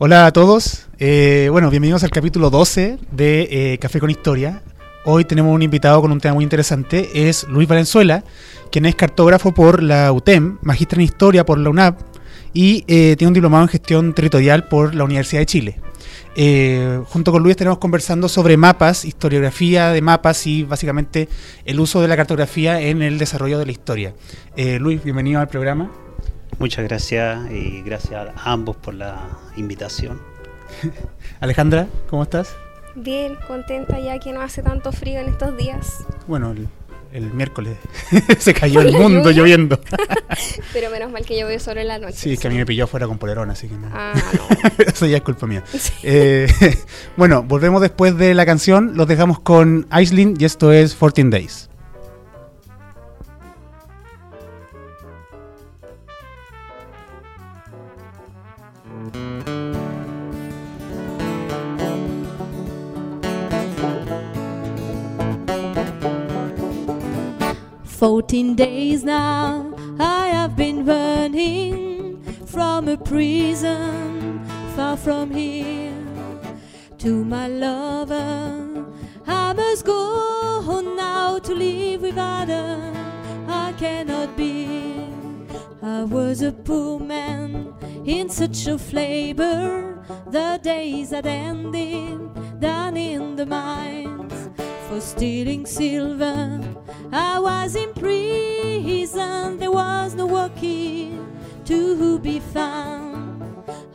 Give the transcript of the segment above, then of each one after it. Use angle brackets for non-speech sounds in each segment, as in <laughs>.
Hola a todos. Eh, bueno, bienvenidos al capítulo 12 de eh, Café con Historia. Hoy tenemos un invitado con un tema muy interesante. Es Luis Valenzuela, quien es cartógrafo por la UTEM, magíster en Historia por la UNAP y eh, tiene un diplomado en Gestión Territorial por la Universidad de Chile. Junto con Luis estaremos conversando sobre mapas, historiografía de mapas y básicamente el uso de la cartografía en el desarrollo de la historia. Luis, bienvenido al programa. Muchas gracias y gracias a ambos por la invitación. <laughs> Alejandra, ¿cómo estás? Bien, contenta ya que no hace tanto frío en estos días. Bueno, el, el miércoles <laughs> se cayó ¿Por el mundo lluvia? lloviendo. <laughs> Pero menos mal que llovió solo en la noche. Sí, es que a mí me pilló fuera con polerón, así que no. Ah, no. Eso ya es culpa mía. Eh, bueno, volvemos después de la canción. Los dejamos con Aislinn y esto es 14 Days. Fourteen days now I have been running from a prison far from here to my lover. I must go now to live with her. I cannot be. I was a poor man in such a flavor. The days had ended down in the mines for stealing silver. I was in prison, there was no working to be found.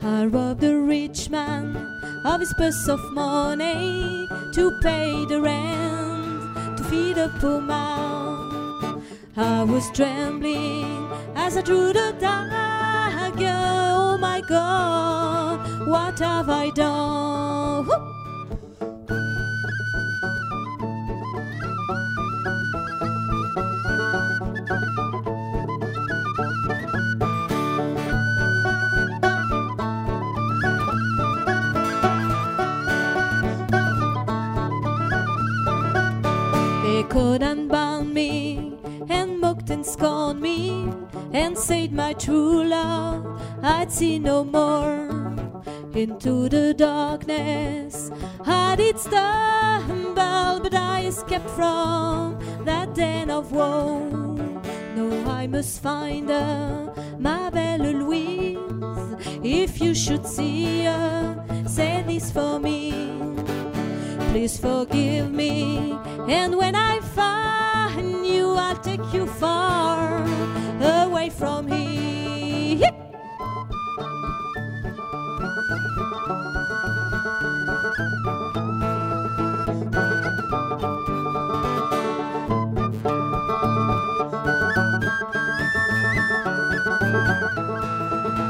I robbed a rich man of his purse of money to pay the rent, to feed a poor man. I was trembling as I drew the dagger. Oh my God, what have I done? Whoop! Could unbound me and mocked and scorned me and said my true love I'd see no more. Into the darkness I did stumble, but I escaped from that den of woe. No, I must find her, my belle Louise. If you should see her, say this for me please forgive me. And when I find you, I'll take you far away from here.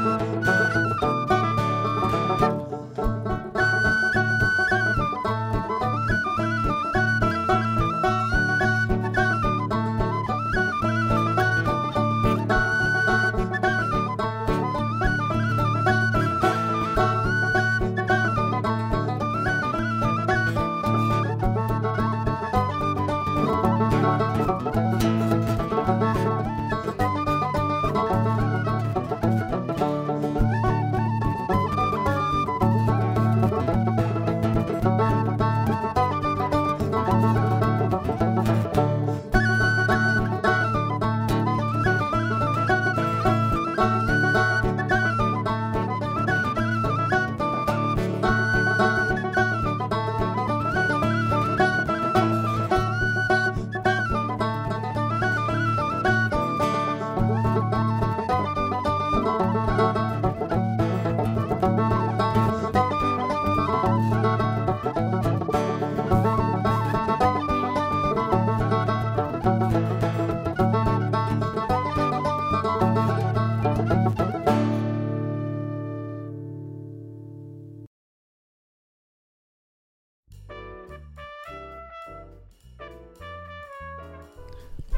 Thank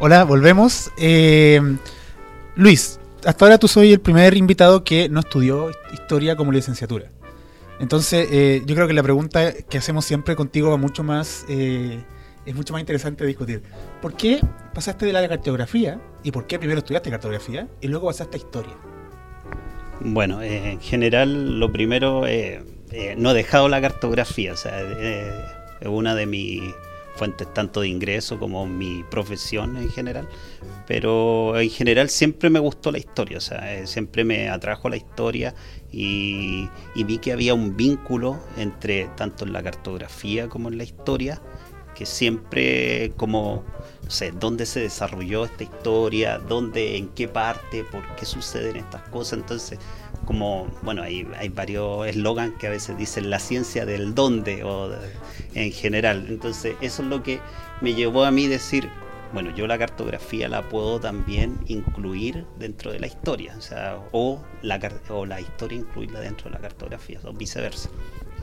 Hola, volvemos. Eh, Luis, hasta ahora tú soy el primer invitado que no estudió historia como licenciatura. Entonces, eh, yo creo que la pregunta que hacemos siempre contigo va mucho más, eh, es mucho más interesante discutir. ¿Por qué pasaste de la cartografía y por qué primero estudiaste cartografía y luego pasaste a historia? Bueno, eh, en general, lo primero, eh, no he dejado la cartografía, o sea, es una de mis fuentes tanto de ingreso como mi profesión en general, pero en general siempre me gustó la historia, o sea, eh, siempre me atrajo la historia y, y vi que había un vínculo entre tanto en la cartografía como en la historia, que siempre como, no sé, dónde se desarrolló esta historia, dónde, en qué parte, por qué suceden estas cosas, entonces como, bueno, hay, hay varios eslogans que a veces dicen la ciencia del dónde o de- en general. Entonces, eso es lo que me llevó a mí decir, bueno, yo la cartografía la puedo también incluir dentro de la historia, o sea, o la, o la historia incluirla dentro de la cartografía, o viceversa.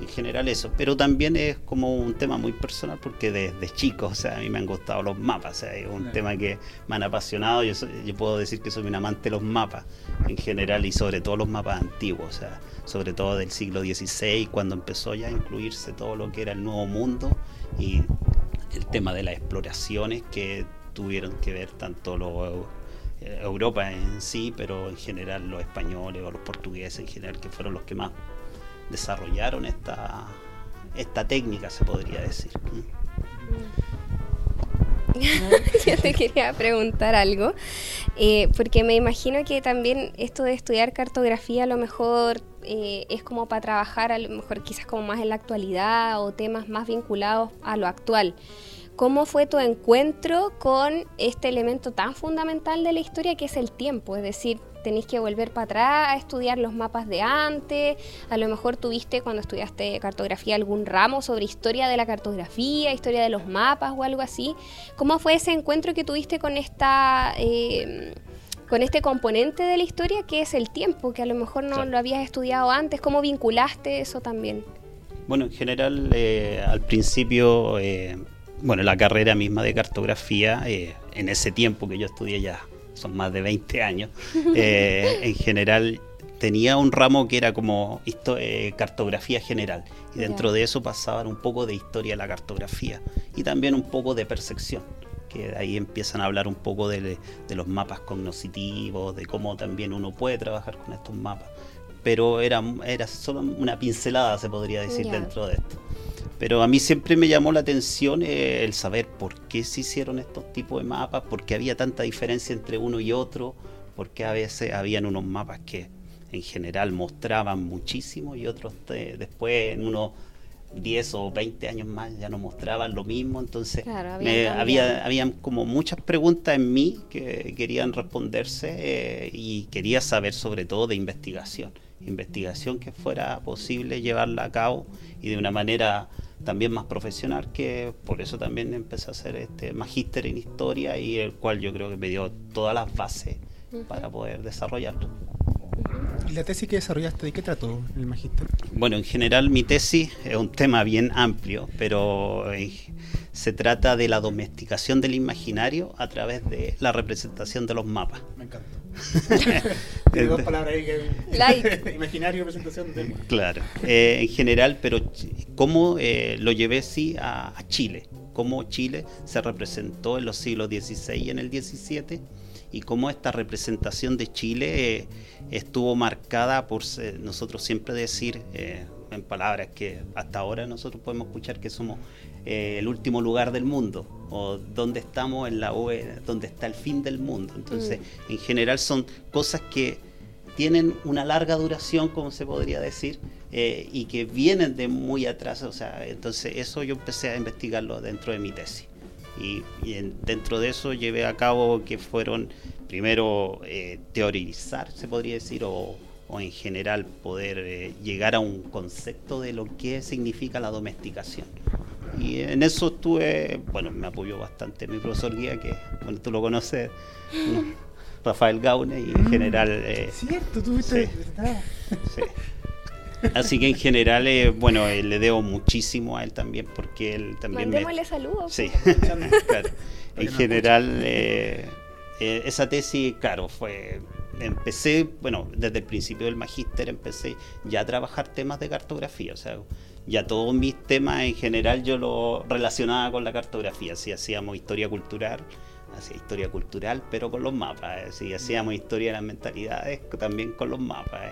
En general eso, pero también es como un tema muy personal porque desde chico, o sea, a mí me han gustado los mapas, o sea, es un Claro. tema que me han apasionado, yo, soy- yo puedo decir que soy un amante de los mapas en general y sobre todo los mapas antiguos, o sea, sobre todo del siglo XVI, cuando empezó ya a incluirse todo lo que era el nuevo mundo y el tema de las exploraciones que tuvieron que ver tanto los eh, Europa en sí, pero en general los españoles o los portugueses en general, que fueron los que más desarrollaron esta, esta técnica, se podría decir. <laughs> Yo te quería preguntar algo, eh, porque me imagino que también esto de estudiar cartografía a lo mejor eh, es como para trabajar, a lo mejor quizás como más en la actualidad o temas más vinculados a lo actual. ¿Cómo fue tu encuentro con este elemento tan fundamental de la historia que es el tiempo? Es decir, tenéis que volver para atrás a estudiar los mapas de antes, a lo mejor tuviste cuando estudiaste cartografía algún ramo sobre historia de la cartografía, historia de los mapas o algo así. ¿Cómo fue ese encuentro que tuviste con esta... eh, con este componente de la historia que es el tiempo, que a lo mejor no Claro. lo habías estudiado antes, ¿cómo vinculaste eso también? Bueno, en general, eh, al principio, eh, bueno, la carrera misma de cartografía, eh, en ese tiempo que yo estudié ya, son más de 20 años, eh, en general tenía un ramo que era como eh, cartografía general y dentro Ya. de eso pasaban un poco de historia de la cartografía y también un poco de percepción que de ahí empiezan a hablar un poco de, de los mapas cognitivos, de cómo también uno puede trabajar con estos mapas pero era, era solo una pincelada, se podría decir, Ya. dentro de esto. Pero a mí siempre me llamó la atención eh, el saber por qué se hicieron estos tipos de mapas, por qué había tanta diferencia entre uno y otro, por qué a veces habían unos mapas que en general mostraban muchísimo y otros te- después en unos 10 o 20 años más ya no mostraban lo mismo, entonces Claro, habían me- había, habían como muchas preguntas en mí que querían responderse eh, y quería saber sobre todo de investigación, investigación que fuera posible llevarla a cabo y de una manera también más profesional que por eso también empecé a hacer este magíster en historia y el cual yo creo que me dio todas las bases para poder desarrollarlo. ¿Y la tesis que desarrollaste, de qué trató el magíster? Bueno, en general mi tesis es un tema bien amplio, pero eh, se trata de la domesticación del imaginario a través de la representación de los mapas. Me encanta. <laughs> Tiene dos palabras ahí que... <laughs> Like. <laughs> Imaginario, presentación de... Claro, eh, en general, pero cómo eh, lo llevé sí a, a Chile, cómo Chile se representó en los siglos XVI y en el XVII y cómo esta representación de Chile eh, estuvo marcada por nosotros siempre decir eh, en palabras que hasta ahora nosotros podemos escuchar que somos eh, el último lugar del mundo o donde estamos en la UE, donde está el fin del mundo. Entonces, en general son cosas que tienen una larga duración, como se podría decir, eh, y que vienen de muy atrás. O sea, entonces eso yo empecé a investigarlo dentro de mi tesis. Y, y en- dentro de eso llevé a cabo que fueron, primero, eh, teorizar, se podría decir, o, o en general poder eh, llegar a un concepto de lo que significa la domesticación. Y en eso estuve, bueno, me apoyó bastante mi profesor guía, que bueno, tú lo conoces, ¿no? <laughs> Rafael Gaune, y en general... eh, Cierto, tú fuiste... Sí. Sí. Así que en general, eh, bueno, eh, le debo muchísimo a él también, porque él también me... Mandémosle saludos. Sí, <laughs> <laughs> claro. En general, eh, eh, esa tesis, claro, fue... Empecé, bueno, desde el principio del magíster empecé ya a trabajar temas de cartografía, o sea, ya todos mis temas en general yo lo relacionaba con la cartografía, si hacíamos historia cultural, hacía historia cultural, pero con los mapas, si hacíamos historia de las mentalidades, también con los mapas,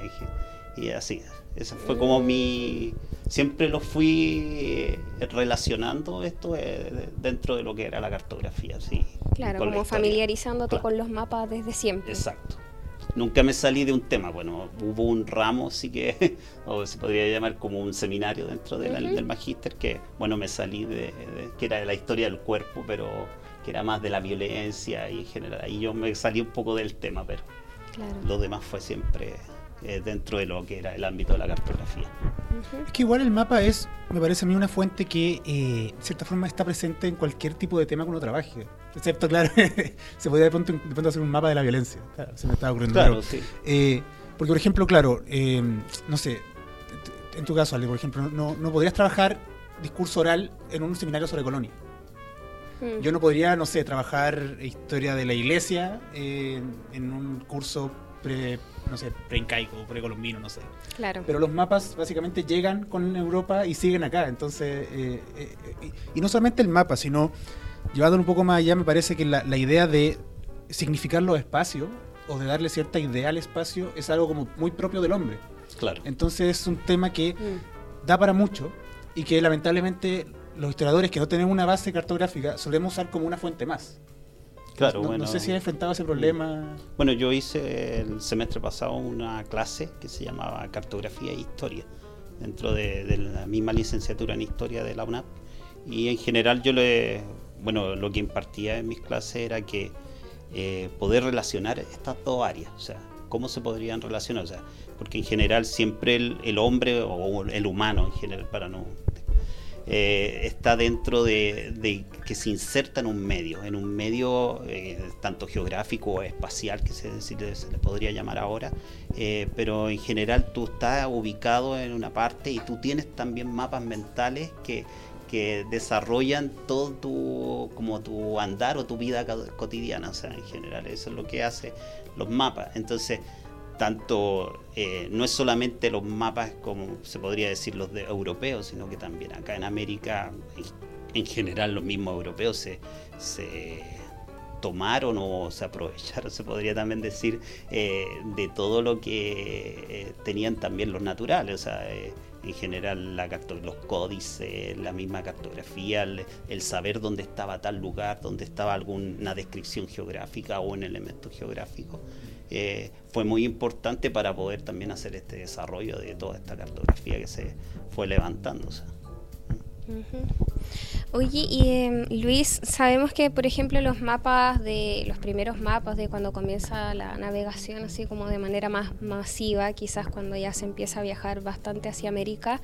y, y así. Ese fue como mi... Siempre lo fui eh, relacionando esto eh, dentro de lo que era la cartografía, sí. Claro, como familiarizándote Claro. con los mapas desde siempre. Exacto. Nunca me salí de un tema. Bueno, hubo un ramo, sí que, <laughs> o se podría llamar como un seminario dentro de la- del magíster, que, bueno, me salí de, de- que era de la historia del cuerpo, pero que era más de la violencia y en general. Ahí yo me salí un poco del tema, pero Claro. lo demás fue siempre eh, dentro de lo que era el ámbito de la cartografía. Es que igual el mapa es, me parece a mí, una fuente que eh, de cierta forma está presente en cualquier tipo de tema que uno trabaje. Excepto, claro, <laughs> se podría de pronto, de pronto hacer un mapa de la violencia. Claro, se me estaba ocurriendo. Claro, Pero, sí. eh, porque, por ejemplo, claro, eh, no sé, en tu caso, Ale, por ejemplo, no, no podrías trabajar discurso oral en un seminario sobre colonia. Mm. Yo no podría, no sé, trabajar historia de la iglesia eh, en un curso pre, no sé, preincaico, precolombino, no sé. Claro. Pero los mapas básicamente llegan con Europa y siguen acá. Entonces, eh, eh, y, y no solamente el mapa, sino llevándolo un poco más allá, me parece que la, la idea de significar los espacios o de darle cierta idea al espacio es algo como muy propio del hombre. Claro. Entonces es un tema que Mm. da para mucho y que lamentablemente los historiadores que no tenemos una base cartográfica solemos usar como una fuente más. Claro, no, bueno. no sé si has enfrentado ese problema. Bueno, yo hice el semestre pasado una clase que se llamaba Cartografía e Historia, dentro de, de la misma licenciatura en Historia de la UNAP. Y en general yo le, bueno, lo que impartía en mis clases era que eh, poder relacionar estas dos áreas, o sea, cómo se podrían relacionar, o sea, porque en general siempre el, el hombre o el humano en general, para no eh, está dentro de, que se inserta en un medio, en un medio eh, tanto geográfico o espacial, que se, se le podría llamar ahora, eh, pero en general tú estás ubicado en una parte y tú tienes también mapas mentales que, que desarrollan todo tu, como tu andar o tu vida co- cotidiana, o sea, en general eso es lo que hace los mapas. Entonces, tanto eh, no es solamente los mapas como se podría decir los de europeos, sino que también acá en América, en, en general los mismos europeos se, se tomaron o se aprovecharon, <laughs> se podría también decir, eh, de todo lo que eh, tenían también los naturales, o sea, eh, en general la los códices, la misma cartografía, el, el saber dónde estaba tal lugar, dónde estaba alguna descripción geográfica o un elemento geográfico, eh, fue muy importante para poder también hacer este desarrollo de toda esta cartografía que se fue sea. Oye, y em, Luis, sabemos que, por ejemplo, los mapas de los primeros mapas de cuando comienza la navegación, así como de manera más masiva, quizás cuando ya se empieza a viajar bastante hacia América,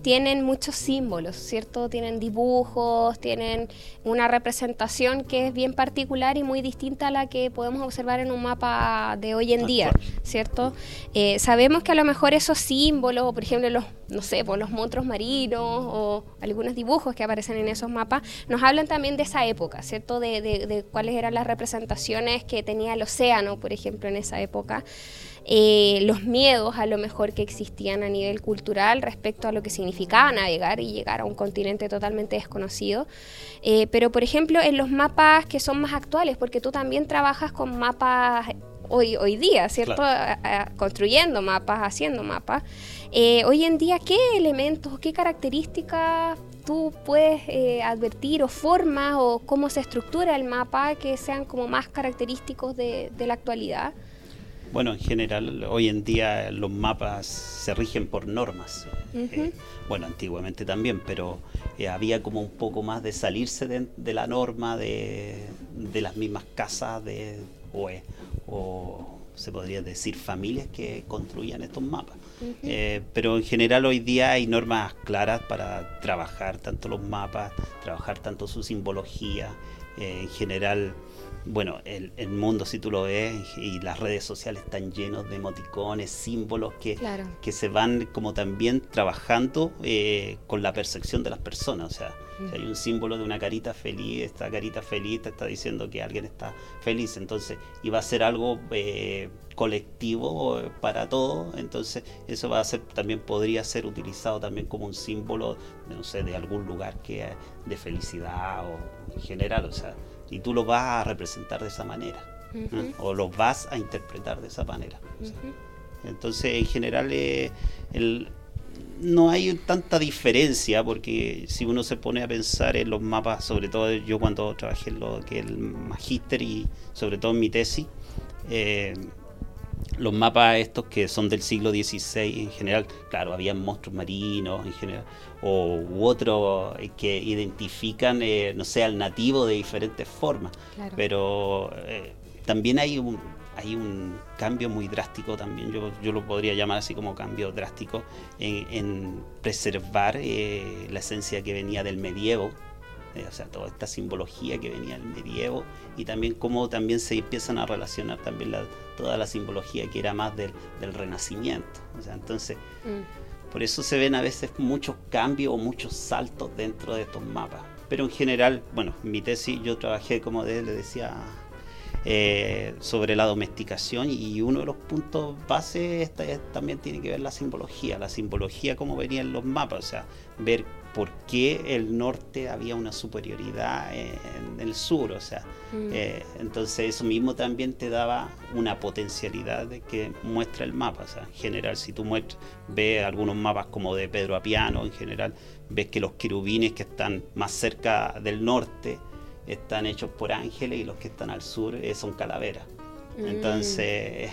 tienen muchos símbolos, ¿cierto? Tienen dibujos, tienen una representación que es bien particular y muy distinta a la que podemos observar en un mapa de hoy en día, Actual. ¿Cierto? Eh, sabemos que a lo mejor esos símbolos, por ejemplo los, no sé, por los monstruos marinos o algunos dibujos que aparecen en esos mapas, nos hablan también de esa época, ¿cierto? De, de- de cuáles eran las representaciones que tenía el océano, por ejemplo, en esa época. Eh, los miedos a lo mejor que existían a nivel cultural respecto a lo que significaba navegar y llegar a un continente totalmente desconocido. Eh, pero, por ejemplo, en los mapas que son más actuales, porque tú también trabajas con mapas hoy, hoy día, ¿cierto? Claro. A- a- construyendo mapas, haciendo mapas. Eh, hoy en día, ¿qué elementos, qué características tú puedes eh, advertir o formas o cómo se estructura el mapa que sean como más característicos de, de la actualidad? Bueno, en general, hoy en día los mapas se rigen por normas. Eh, bueno, antiguamente también, pero eh, había como un poco más de salirse de, de la norma de, de las mismas casas de, o, o se podría decir familias que construían estos mapas. Eh, pero en general hoy día hay normas claras para trabajar tanto los mapas, trabajar tanto su simbología. Eh, en general bueno, el, el mundo, si tú lo ves, y las redes sociales están llenos de emoticones, símbolos que, Claro. que se van como también trabajando eh, con la percepción de las personas. O sea, si hay un símbolo de una carita feliz, esta carita feliz te está diciendo que alguien está feliz. Entonces, y va a ser algo eh, colectivo eh, para todos. Entonces, eso va a ser, también podría ser utilizado también como un símbolo, de, no sé, de algún lugar que de felicidad o en general. O sea, y tú lo vas a representar de esa manera. O lo vas a interpretar de esa manera. Entonces, en general, eh, el- no hay tanta diferencia porque si uno se pone a pensar en los mapas, sobre todo yo cuando trabajé en lo que es el magíster y sobre todo en mi tesis, eh, los mapas estos que son del siglo XVI en general, claro, había monstruos marinos en general, o u otros eh, que identifican, eh, no sé, al nativo de diferentes formas Claro. pero eh, también hay un hay un cambio muy drástico también yo, yo lo podría llamar así como cambio drástico en, en preservar eh, la esencia que venía del medievo eh, o sea toda esta simbología que venía del medievo y también cómo también se empiezan a relacionar también la- toda la simbología que era más del, del renacimiento o sea entonces Mm, por eso se ven a veces muchos cambios o muchos saltos dentro de estos mapas. Pero en general, bueno, mi tesis yo trabajé, como de- le decía, eh, sobre la domesticación y uno de los puntos base esta- es- también tiene que ver la simbología, la simbología como venía en los mapas, o sea, ver por qué el norte había una superioridad en el sur, o sea, mm. eh, entonces eso mismo también te daba una potencialidad de que muestra el mapa. O sea, en general, si tú muestras, ves algunos mapas como de Pedro Apiano, en general, ves que los querubines que están más cerca del norte están hechos por ángeles y los que están al sur eh, son calaveras. Mm. Entonces,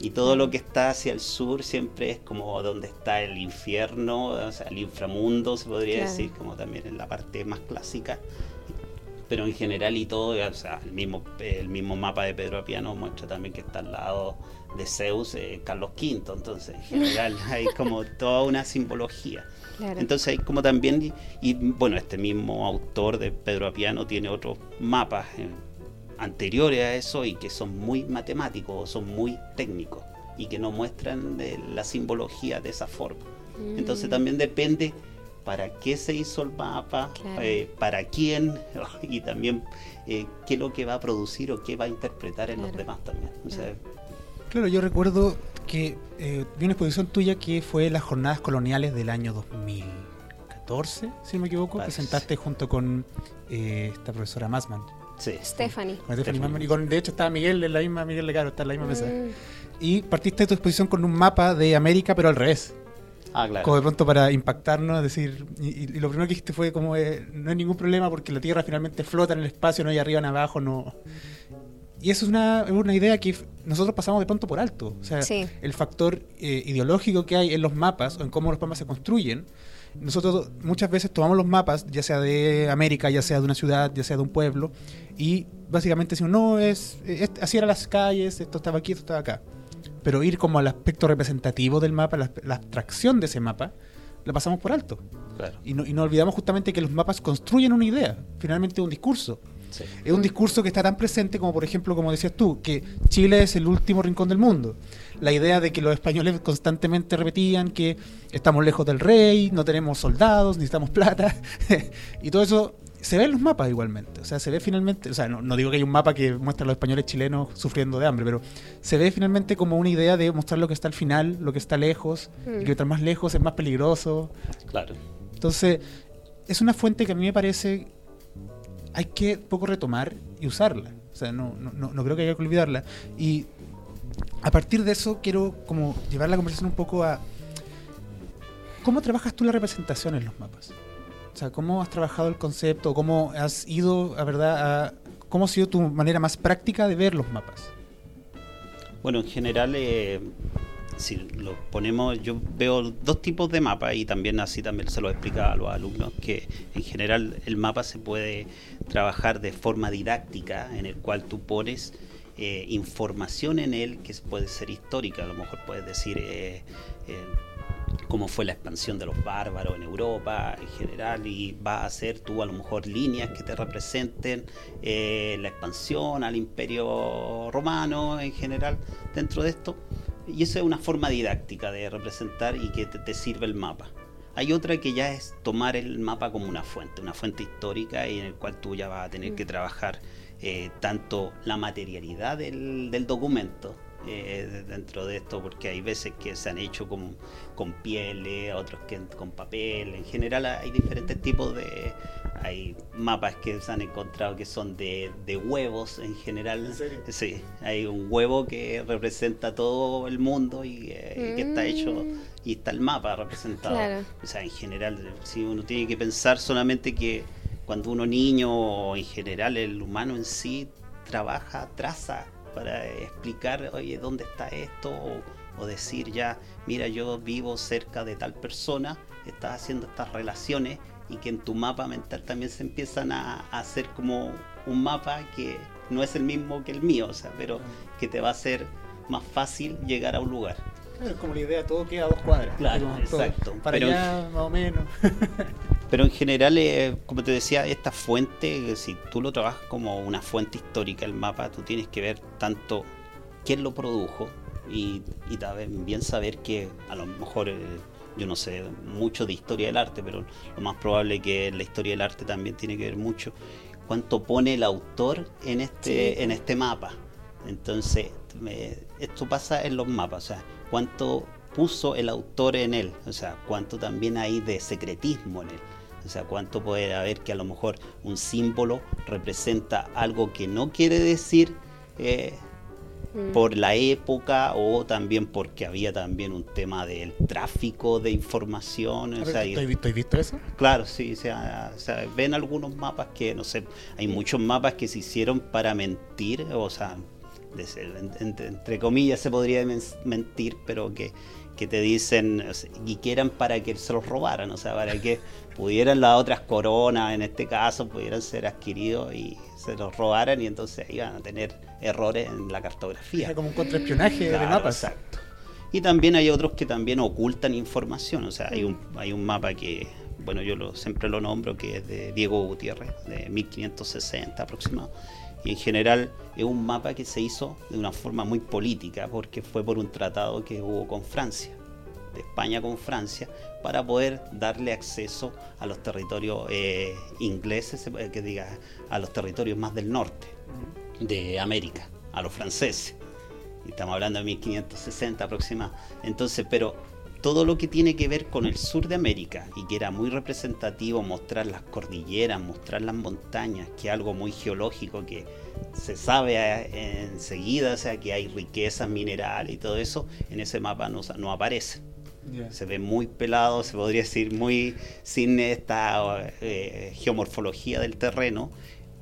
y todo lo que está hacia el sur siempre es como donde está el infierno, o sea, el inframundo, se podría Claro. decir, como también en la parte más clásica pero en general y todo, o sea, el mismo, el mismo mapa de Pedro Apiano muestra también que está al lado de Zeus eh, Carlos V, entonces en general <laughs> hay como toda una simbología. Claro. Entonces hay como también, y, y, bueno, este mismo autor de Pedro Apiano tiene otros mapas eh, anteriores a eso y que son muy matemáticos, o son muy técnicos y que no muestran eh, la simbología de esa forma. Entonces Mm. también depende para qué se hizo el mapa, Claro. eh, para quién <laughs> y también eh, qué es lo que va a producir o qué va a interpretar en los Claro. demás también. O sea, Claro, yo recuerdo que eh, vi una exposición tuya que fue las jornadas coloniales del año 2014, si no me equivoco, Parece. presentaste junto con eh, esta profesora Masman. sí. Stephanie. con Stephanie Stephanie. Y con, de hecho estaba Miguel, en la misma Miguel Legaro, está en la misma mesa. Mm, Y partiste de tu exposición con un mapa de América, pero al revés. Ah, claro. Como de pronto para impactarnos, es decir, y, y- y lo primero que dijiste fue como eh, no hay ningún problema porque la Tierra finalmente flota en el espacio, no hay arriba ni abajo, no. Y eso es una, una idea que nosotros pasamos de pronto por alto. O sea, Sí. el factor eh, ideológico que hay en los mapas o en cómo los mapas se construyen. Nosotros muchas veces tomamos los mapas, ya sea de América, ya sea de una ciudad, ya sea de un pueblo, y básicamente decimos, no, es, es- así eran las calles, esto estaba aquí, esto estaba acá. Pero ir como al aspecto representativo del mapa, la, la abstracción de ese mapa, la pasamos por alto. claro. Y no, y no olvidamos justamente que los mapas construyen una idea, finalmente un discurso. Sí. Es un discurso que está tan presente como, por ejemplo, como decías tú, que Chile es el último rincón del mundo. La idea de que los españoles constantemente repetían que estamos lejos del rey, no tenemos soldados, necesitamos plata. <laughs> y todo eso se ve en los mapas igualmente. O sea, se ve finalmente, o sea, no, no digo que hay un mapa que muestra a los españoles chilenos sufriendo de hambre, pero se ve finalmente como una idea de mostrar lo que está al final, lo que está lejos, y que Mm. mientras más lejos es más peligroso. Claro. Entonces, es una fuente que a mí me parece hay que poco retomar y usarla. O sea, no, no, no, creo que haya que olvidarla. Y a partir de eso quiero como llevar la conversación un poco a cómo trabajas tú la representación en los mapas. O sea, cómo has trabajado el concepto, cómo has ido, a verdad, a, cómo ha sido tu manera más práctica de ver los mapas. Bueno, en general, eh, si lo ponemos, yo veo dos tipos de mapas y también así también se lo explicaba a los alumnos, que en general el mapa se puede trabajar de forma didáctica, en el cual tú pones eh, información en él que puede ser histórica, a lo mejor puedes decir, eh, eh, cómo fue la expansión de los bárbaros en Europa en general y va a hacer tú a lo mejor líneas que te representen la expansión al imperio romano en general dentro de esto y eso es una forma didáctica de representar y que te, te sirve el mapa. Hay otra que ya es tomar el mapa como una fuente, una fuente histórica y en el cual tú ya vas a tener que trabajar eh, tanto la materialidad del, del documento, eh, dentro de esto, porque hay veces que se han hecho con, con pieles, otros que con papel. En general hay diferentes tipos de... Hay mapas que se han encontrado que son de, de huevos en general. ¿En serio? Sí, hay un huevo que representa todo el mundo y, eh, y que está hecho y está el mapa representado. Claro. O sea, en general, si uno tiene que pensar solamente que cuando uno niño o en general el humano en sí trabaja, traza para explicar, oye, ¿dónde está esto? O, o decir ya, mira, yo vivo cerca de tal persona, estás haciendo estas relaciones y que en tu mapa mental también se empiezan a, a hacer como un mapa que no es el mismo que el mío, o sea, pero que te va a hacer más fácil llegar a un lugar. Como la idea, todo queda a dos cuadras. Claro, Como todo. exacto. Para Pero- allá, más o menos. <laughs> Pero en general, eh, como te decía, esta fuente, eh, si tú lo trabajas como una fuente histórica, el mapa, tú tienes que ver tanto quién lo produjo y, y también saber que a lo mejor, eh, yo no sé mucho de historia del arte, pero lo más probable que la historia del arte también tiene que ver mucho cuánto pone el autor en este, Sí. en este mapa. Entonces, me- esto pasa en los mapas, o sea, cuánto puso el autor en él, o sea, cuánto también hay de secretismo en él. O sea, cuánto puede haber que a lo mejor un símbolo representa algo que no quiere decir eh, Mm. por la época o también porque había también un tema del tráfico de información. o sea, y- ¿Tú has visto, has visto eso? Claro, sí, o sea, o sea, ven algunos mapas que, no sé, hay muchos mapas que se hicieron para mentir, o sea, de ser- en- en- entre comillas se podría men- mentir, pero que, que te dicen, o sea, y que eran para que se los robaran, o sea, para que pudieran las otras coronas, en este caso, pudieran ser adquiridos y se los robaran y entonces iban a tener errores en la cartografía. Era como un contraespionaje de mapas. Exacto. Y también hay otros que también ocultan información. O sea, hay un, hay un mapa que, bueno, yo lo, siempre lo nombro, que es de Diego Gutiérrez, de 1560 aproximado. Y en general es un mapa que se hizo de una forma muy política, porque fue por un tratado que hubo con Francia, de España con Francia, para poder darle acceso a los territorios eh, ingleses, se puede que diga, a los territorios más del norte de América, a los franceses. Estamos hablando de 1560 aproximadamente. Entonces, pero todo lo que tiene que ver con el sur de América y que era muy representativo mostrar las cordilleras, mostrar las montañas, que es algo muy geológico que se sabe eh, enseguida, o sea, que hay riquezas minerales y todo eso, en ese mapa no, no aparece se ve muy pelado, se podría decir muy sin esta eh, geomorfología del terreno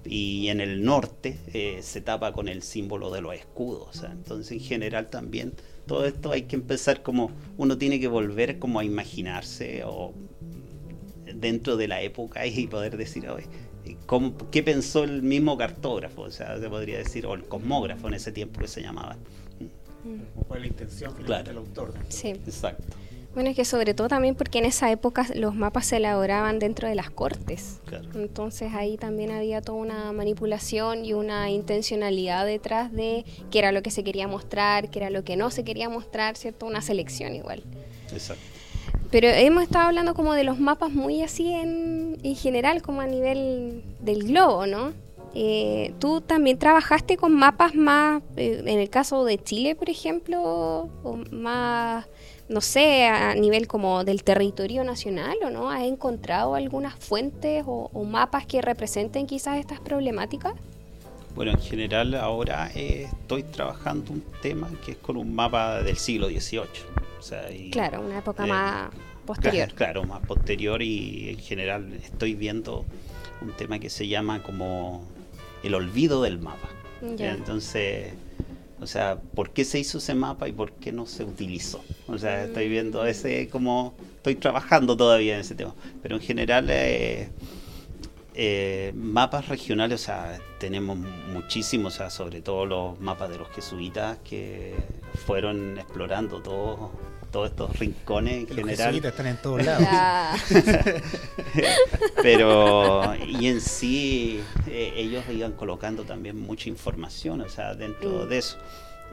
y en el norte eh, se tapa con el símbolo de los escudos. o sea, entonces en general también todo esto hay que empezar como uno tiene que volver como a imaginarse o dentro de la época y poder decir, "Oye, ¿cómo- ¿qué pensó el mismo cartógrafo? O sea, se podría decir, o el cosmógrafo en ese tiempo que se llamaba. ¿Cuál es la intención Claro. del autor? Sí. Exacto. Bueno, es que sobre todo también porque en esa época los mapas se elaboraban dentro de las cortes. Claro. Entonces ahí también había toda una manipulación y una intencionalidad detrás de qué era lo que se quería mostrar, qué era lo que no se quería mostrar, ¿cierto? Una selección igual. Exacto. Pero hemos estado hablando como de los mapas muy así en, en general, como a nivel del globo, ¿no? Eh, ¿Tú también trabajaste con mapas más, eh, en el caso de Chile, por ejemplo, o más, no sé, a nivel como del territorio nacional o no? ¿Has encontrado algunas fuentes o, o mapas que representen quizás estas problemáticas? Bueno, en general ahora eh, estoy trabajando un tema que es con un mapa del siglo XVIII. O sea, y- Claro, una época eh, más posterior. Claro, más posterior y en general estoy viendo un tema que se llama como el olvido del mapa. Ya. Entonces, o sea, ¿por qué se hizo ese mapa y por qué no se utilizó? O sea, estoy viendo ese como, estoy trabajando todavía en ese tema, pero en general eh, eh, mapas regionales, o sea, tenemos muchísimos, o sea, sobre todo los mapas de los jesuitas que fueron explorando todo, todos estos rincones en Los general. están en todos lados. Ah, <laughs> Pero, y en sí, eh, ellos iban colocando también mucha información, o sea, dentro Mm. de eso.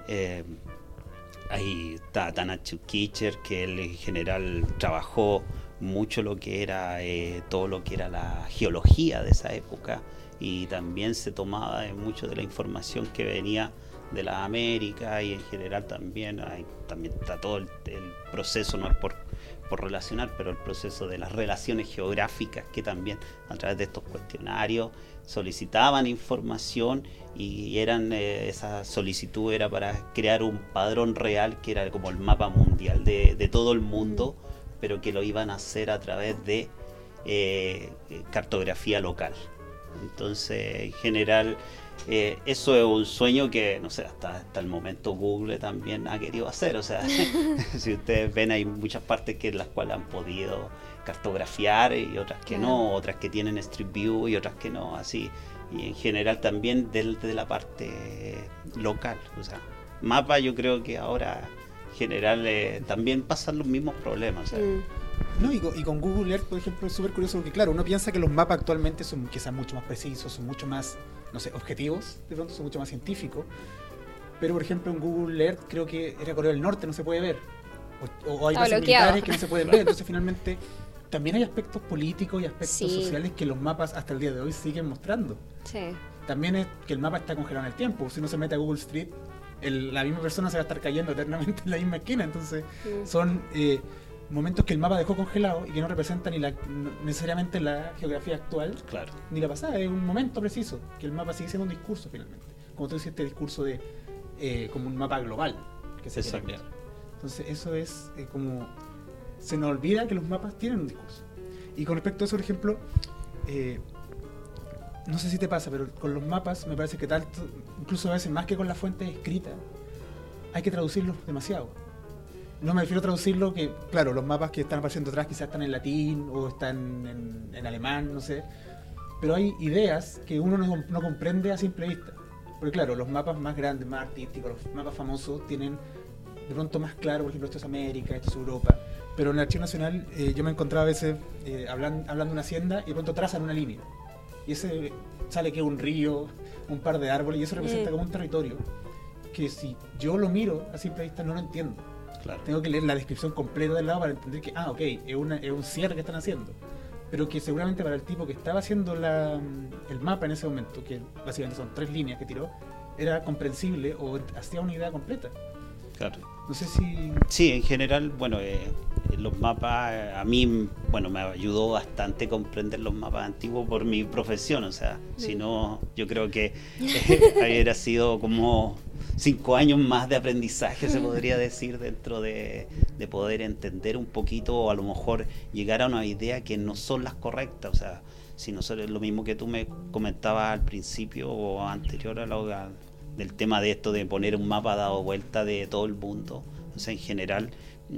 Eh, ahí está Tanachu Kitcher, que él en general trabajó mucho lo que era eh, todo lo que era la geología de esa época y también se tomaba de mucho de la información que venía de la América y en general también hay, también está todo el, proceso no es por, por relacionar pero el proceso de las relaciones geográficas que también a través de estos cuestionarios solicitaban información y eran eh, esa solicitud era para crear un padrón real que era como el mapa mundial de, de todo el mundo pero que lo iban a hacer a través de eh, cartografía local. Entonces en general eh, eso es un sueño que, no sé, hasta, hasta el momento Google también ha querido hacer. O sea, <laughs> <laughs> si ustedes ven, hay muchas partes que las cuales han podido cartografiar y otras que no, otras que tienen Street View y otras que no, así. Y en general también desde la parte local. O sea, mapa yo creo que ahora en general eh, también pasan los mismos problemas. o sea, mm, No, y, con, y con Google Earth, por ejemplo, es súper curioso porque, claro, uno piensa que los mapas actualmente son quizás mucho más precisos, son mucho más, no sé, objetivos, de pronto son mucho más científicos. Pero, por ejemplo, en Google Earth creo que era Corea del Norte, no se puede ver. O, o hay bases militares que no se pueden ver. <laughs> Entonces, finalmente, también hay aspectos políticos y aspectos Sí. sociales que los mapas hasta el día de hoy siguen mostrando. sí. También es que el mapa está congelado en el tiempo. Si uno se mete a Google Street, el- la misma persona se va a estar cayendo eternamente en la misma esquina. Entonces, Mm. son eh, momentos que el mapa dejó congelado y que no representan ni la, necesariamente la geografía actual claro. ni la pasada. Es un momento preciso que el mapa sigue siendo un discurso finalmente. Como tú dices, este discurso de eh, como un mapa global que se quiere Exacto. crear. Entonces, eso es eh, como. Se nos olvida que los mapas tienen un discurso. Y con respecto a eso, por ejemplo, eh, no sé si te pasa, pero con los mapas me parece que tanto, incluso a veces más que con la fuente escrita, hay que traducirlos demasiado. No me refiero a traducirlo que, claro, los mapas que están apareciendo atrás quizás están en latín o están en, en alemán, no sé. Pero hay ideas que uno no, no comprende a simple vista. Porque claro, los mapas más grandes, más artísticos, los mapas famosos tienen de pronto más claro, por ejemplo, esto es América, esto es Europa. Pero en el Archivo Nacional eh, yo me encontraba a veces eh, hablan- hablando de una hacienda y de pronto trazan una línea. Y ese sale que un río, un par de árboles, y eso representa como un territorio que si yo lo miro a simple vista no lo entiendo. Claro. Tengo que leer la descripción completa del lado para entender que, ah, ok, es, una, es un cierre que están haciendo. Pero que seguramente para el tipo que estaba haciendo la, el mapa en ese momento, que básicamente son tres líneas que tiró, era comprensible o hacía una idea completa. claro. No sé si... Sí, en general, bueno, eh, los mapas, eh, a mí, bueno, me ayudó bastante comprender los mapas antiguos por mi profesión, o sea, si no, yo creo que <laughs> eh, <laughs> hubiera sido como cinco años más de aprendizaje, se podría decir, dentro de, de poder entender un poquito o a lo mejor llegar a una idea que no son las correctas, o sea, si no son lo mismo que tú me comentabas al principio o anterior a lo a- del tema de esto de poner un mapa dado vuelta de todo el mundo, o sea, en general,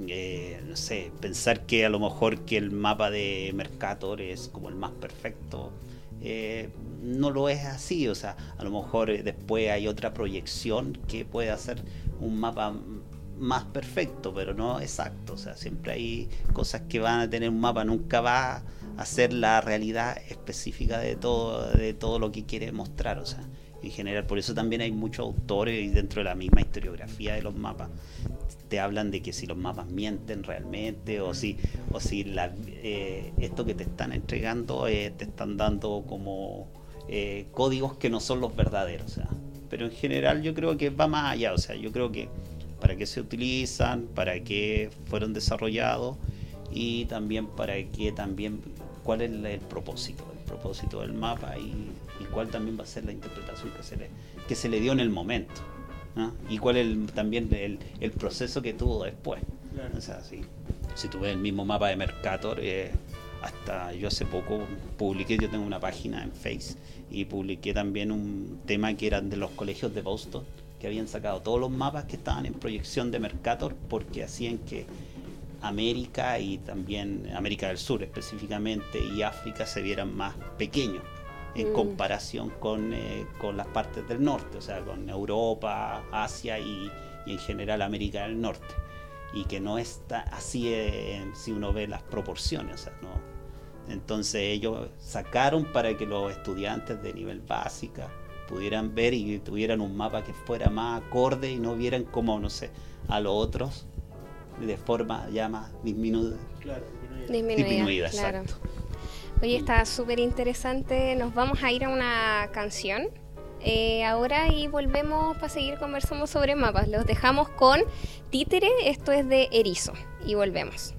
eh, no sé, pensar que a lo mejor que el mapa de Mercator es como el más perfecto, eh, no lo es así, o sea, a lo mejor eh, después hay otra proyección que puede hacer un mapa más perfecto, pero no exacto, o sea, siempre hay cosas que van a tener un mapa, nunca va a ser la realidad específica de todo, de todo lo que quiere mostrar, o sea, en general, por eso también hay muchos autores y dentro de la misma historiografía de los mapas te hablan de que si los mapas mienten realmente o si o si la, eh, esto que te están entregando eh, te están dando como eh, códigos que no son los verdaderos pero en general yo creo que va más allá o sea yo creo que para qué se utilizan para qué fueron desarrollados y también para qué también cuál es el, propósito el propósito del mapa cuál también va a ser la interpretación que se le que se le dio en el momento ¿no? y cuál es el- también el, el proceso que tuvo después. Claro. O sea, si, si tú ves el mismo mapa de Mercator, eh, hasta yo hace poco publiqué, yo tengo una página en Face y publiqué también un tema que eran de los colegios de Boston, que habían sacado todos los mapas que estaban en proyección de Mercator porque hacían que América y también América del Sur específicamente y África se vieran más pequeños en Mm. comparación con, eh, con las partes del norte, o sea, con Europa, Asia y, y en general América del Norte. y que no está así eh, si uno ve las proporciones. o sea, ¿no? Entonces ellos sacaron para que los estudiantes de nivel básica pudieran ver y tuvieran un mapa que fuera más acorde y no vieran como, no sé, a los otros de forma ya más disminuida. Disminuida, Disminuida, claro. exacto. Oye, está súper interesante. Nos vamos a ir a una canción eh, ahora y volvemos para seguir conversando sobre mapas. Los dejamos con Títere, esto es de Erizo, y volvemos.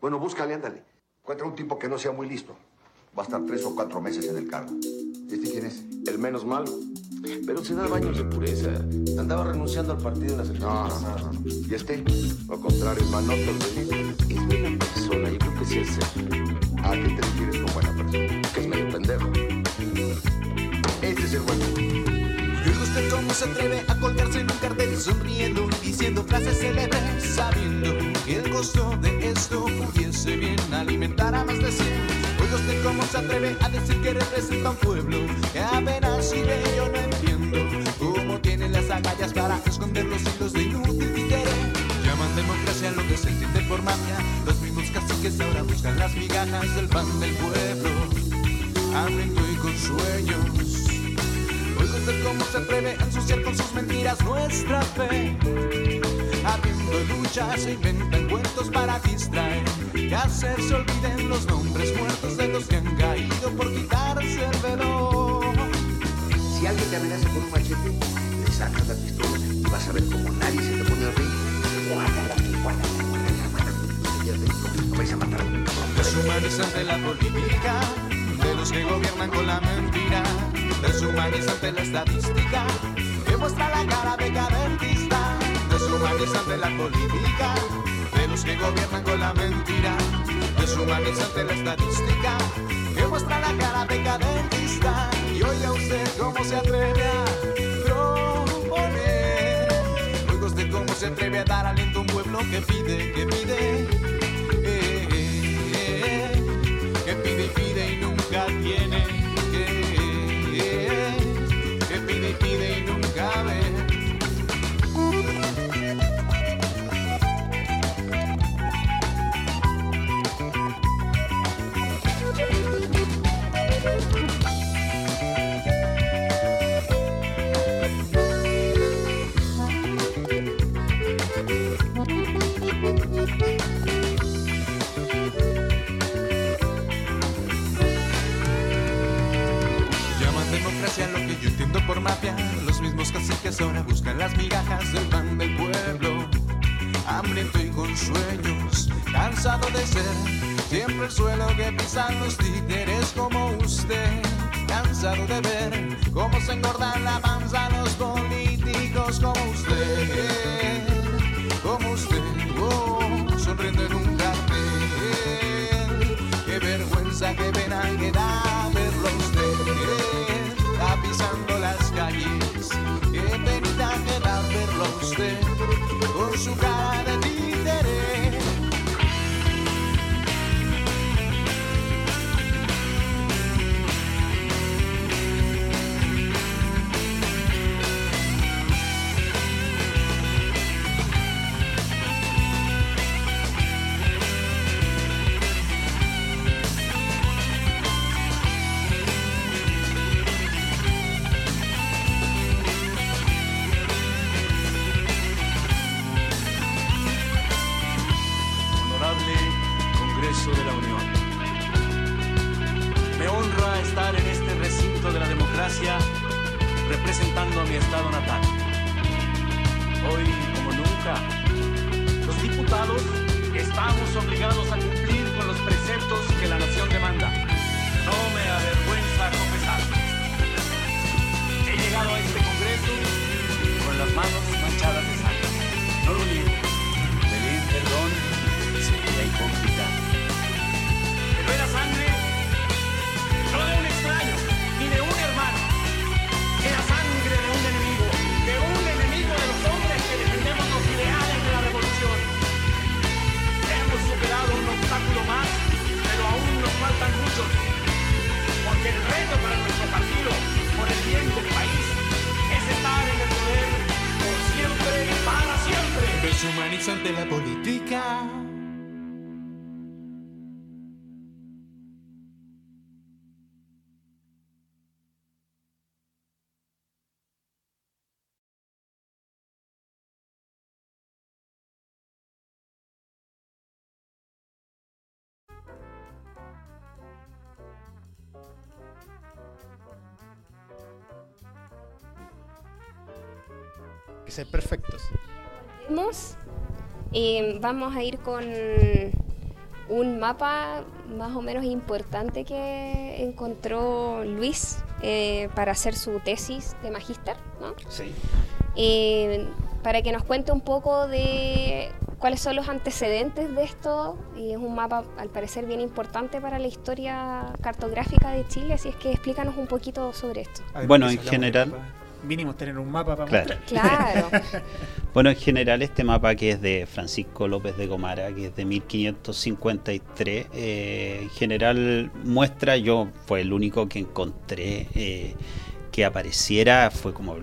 Bueno, búscale, ándale. Encuentra un tipo que no sea muy listo. Va a estar tres o cuatro meses en el cargo. ¿Este quién es? El menos malo. Pero se da baños de pureza. Andaba renunciando al partido en las elecciones. No, no, no. ¿Y este? Lo contrario, manotas de Es buena persona, yo creo que sí es. ¿A qué te refieres con buena persona? Que es medio pendejo. Este es el bueno. Se atreve a colgarse en un cartel sonriendo diciendo frases célebres, sabiendo que el costo de esto pudiese bien alimentar a más de 100. Oiga usted cómo se atreve a decir que representa un pueblo que apenas vive, yo no entiendo cómo tiene las agallas para esconder los hilos de inútil títere. Llaman democracia lo que se entiende por mafia, los mismos caciques ahora buscan las migajas del pan del pueblo, hambriento y con sueños. Oiga usted cómo se atreve a ensuciar con sus mentiras nuestra fe. Abriendo luchas se inventan cuentos para distraer y hacer se olviden los nombres muertos de los que han caído por quitarse el velo. Si alguien te amenaza con un machete, le sacas la pistola y vas a ver cómo nadie se te pone al ring. Guárdala aquí, guárdala, guárdala, guárdala. Y adentro, no vais a matar a cabrón. Deshumanizante la política de los que gobiernan con la mentira. Deshumanizante la estadística que muestra la cara decadentista. Deshumanizante la política de los que gobiernan con la mentira. Deshumanizante la estadística que muestra la cara decadentista. Y oiga usted cómo se atreve a proponer. Oiga usted cómo se atreve a dar aliento a un pueblo que pide, que pide. eh, eh, eh, que pide y pide y nunca tiene. Que, que pide y nunca ve. Por mafia. Los mismos caciques ahora buscan las migajas del pan del pueblo. Hambriento y con sueños, cansado de ser siempre el suelo que pisan los títeres como usted. Cansado de ver cómo se engordan la panza los políticos como usted. Como usted, oh, sonriendo en un cartel. Qué vergüenza, que da con ser perfectos. Vamos, eh, vamos a ir con un mapa más o menos importante que encontró Luis eh, para hacer su tesis de magíster, ¿no? Sí. Eh, para que nos cuente un poco de cuáles son los antecedentes de esto. Y es un mapa, al parecer, bien importante para la historia cartográfica de Chile, así es que explícanos un poquito sobre esto. Bueno, en general- mapa, Mínimo tener un mapa para Claro. mostrar. Claro, <laughs> Bueno, en general este mapa que es de Francisco López de Gomara, que es de 1553, eh, en general muestra, yo fue el único que encontré eh, que apareciera, fue como eh,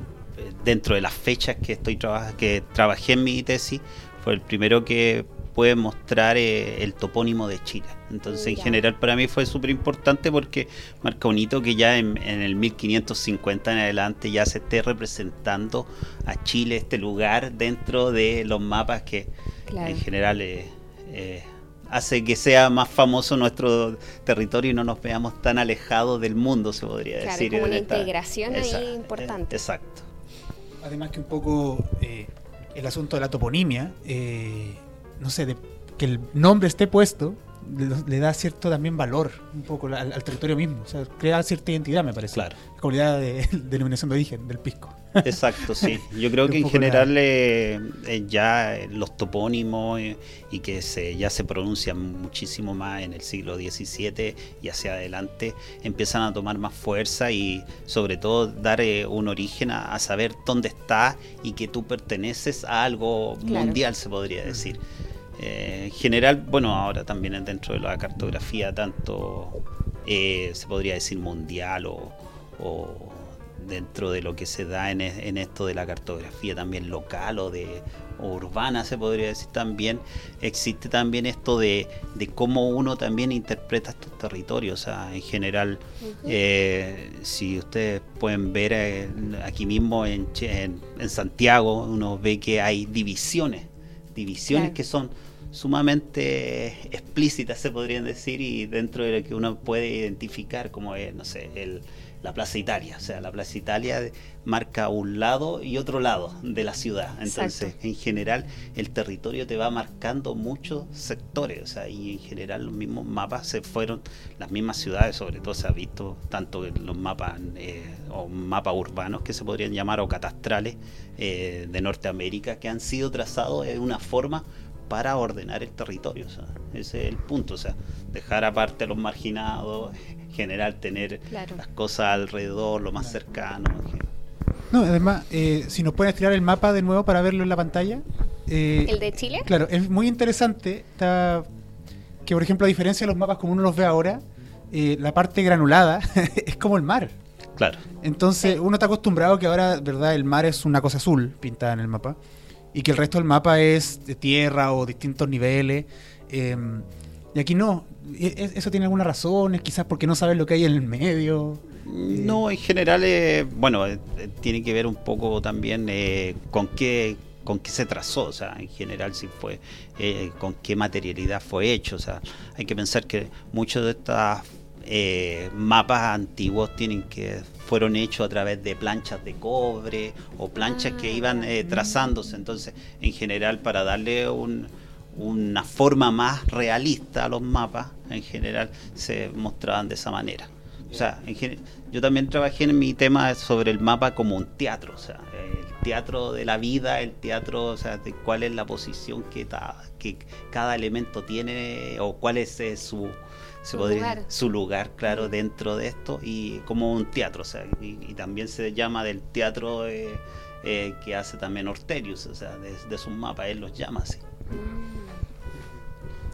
dentro de las fechas que estoy traba- que trabajé en mi tesis, fue el primero que puede mostrar eh, el topónimo de Chile. Entonces, en general, para mí fue súper importante porque marca un hito que ya en, en el 1550 en adelante ya se esté representando a Chile, este lugar, dentro de los mapas que claro. en general eh, eh, hace que sea más famoso nuestro territorio y no nos veamos tan alejados del mundo, se podría Claro, decir. como una esta- integración ahí Esa- importante. eh, Exacto. Además que un poco eh, el asunto de la toponimia, eh, no sé, de que el nombre esté puesto, le, da cierto también valor un poco al, al territorio mismo. O sea, crea cierta identidad, me parece. Claro. Comunidad de <laughs> denominación de origen, del pisco. <laughs> Exacto, sí. Yo creo que en la- general eh, eh, ya eh, los topónimos eh, y que se, ya se pronuncian muchísimo más en el siglo XVII y hacia adelante empiezan a tomar más fuerza y sobre todo dar eh, un origen a, a saber dónde está y que tú perteneces a algo Claro. mundial, se podría decir. En general, bueno, ahora también dentro de la cartografía, tanto eh, se podría decir mundial o, o dentro de lo que se da en, en esto de la cartografía también local o de o urbana se podría decir también existe también esto de, de cómo uno también interpreta estos territorios. O sea, en general eh, si ustedes pueden ver eh, aquí mismo en, en Santiago uno ve que hay divisiones divisiones Claro. que son sumamente explícitas se podrían decir y dentro de lo que uno puede identificar como es, no sé, el, la Plaza Italia. O sea, la Plaza Italia marca un lado y otro lado de la ciudad. Entonces, Exacto. en general, el territorio te va marcando muchos sectores. O sea, y en general los mismos mapas se fueron, las mismas ciudades, sobre todo se ha visto tanto en los mapas eh, o mapas urbanos que se podrían llamar o catastrales eh, de Norteamérica que han sido trazados de una forma para ordenar el territorio. o sea, ese es el punto. O sea, dejar aparte a los marginados, general tener Claro. las cosas alrededor, lo más cercano. No, además, eh, si nos pueden estirar el mapa de nuevo para verlo en la pantalla. eh, ¿El de Chile? Claro, es muy interesante está, que, por ejemplo, a diferencia de los mapas como uno los ve ahora, eh, la parte granulada <laughs> es como el mar. Claro. Entonces, Sí. uno está acostumbrado que ahora, ¿verdad? El mar es una cosa azul pintada en el mapa y que el resto del mapa es de tierra o distintos niveles. eh, y aquí no. E- e- ¿Eso tiene alguna razón? ¿Es quizás porque no sabes lo que hay en el medio? No, en general, eh, bueno, eh, eh, tiene que ver un poco también eh, con qué con qué se trazó, o sea, en general si fue, eh, con qué materialidad fue hecho, o sea, hay que pensar que muchos de estos eh, mapas antiguos tienen que fueron hechos a través de planchas de cobre o planchas que Ah, iban eh, trazándose, entonces, en general, para darle un, una forma más realista a los mapas, en general se mostraban de esa manera. O sea, en yo también trabajé en mi tema sobre el mapa como un teatro, o sea, el teatro de la vida, el teatro, o sea, de cuál es la posición que, ta- que cada elemento tiene o cuál es eh, su, se Su podría- lugar. su lugar, claro, dentro de esto y como un teatro, o sea, y, y también se llama del teatro eh, eh, que hace también Ortelius, o sea, de, de sus mapas, él los llama así.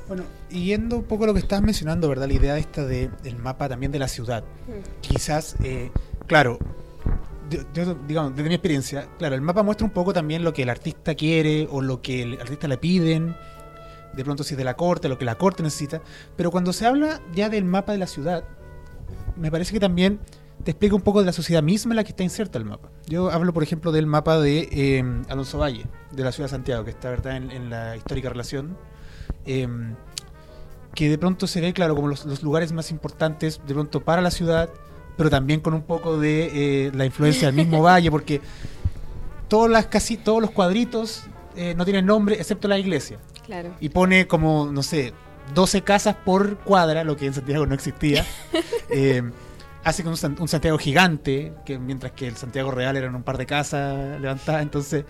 Bueno, yendo un poco a lo que estabas mencionando, ¿verdad? La idea esta de, del mapa también de la ciudad. Mm. Quizás, eh, claro, yo, yo, digamos, desde mi experiencia, claro, el mapa muestra un poco también lo que el artista quiere o lo que el artista le piden, de pronto si es de la corte, lo que la corte necesita, pero cuando se habla ya del mapa de la ciudad, me parece que también te explica un poco de la sociedad misma en la que está inserta el mapa. Yo hablo, por ejemplo, del mapa de eh, Alonso Valle, de la ciudad de Santiago, que está ¿verdad? En, en la histórica relación. Eh, que de pronto se ve, claro, como los, los lugares más importantes de pronto para la ciudad, pero también con un poco de eh, la influencia del mismo <laughs> valle, porque todas las, casi todos los cuadritos eh, no tienen nombre, excepto la iglesia. Claro. Y pone como, no sé, 12 casas por cuadra, lo que en Santiago no existía. <laughs> Hace con un, un Santiago gigante, que mientras que el Santiago real eran un par de casas levantadas. Entonces,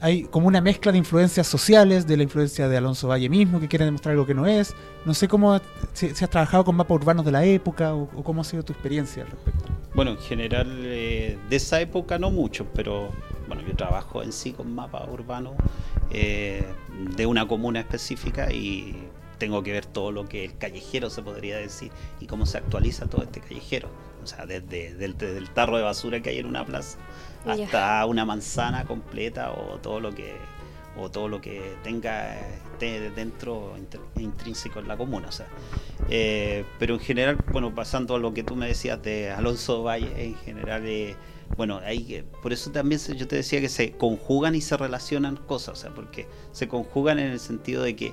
hay como una mezcla de influencias sociales, de la influencia de Alonso Valle mismo, que quiere demostrar algo que no es. No sé cómo, si, si has trabajado con mapas urbanos de la época o, o cómo ha sido tu experiencia al respecto. Bueno, en general eh, de esa época no mucho, pero bueno, yo trabajo en sí con mapas urbanos eh, de una comuna específica y tengo que ver todo lo que el callejero se podría decir y cómo se actualiza todo este callejero. O sea, desde, desde el tarro de basura que hay en una plaza Ya. hasta una manzana completa o todo lo que o todo lo que tenga esté dentro intrínseco en la comuna o sea eh, pero en general bueno pasando a lo que tú me decías de Alonso Valle en general eh, bueno hay por eso también se- yo te decía que se conjugan y se relacionan cosas o sea porque se conjugan en el sentido de que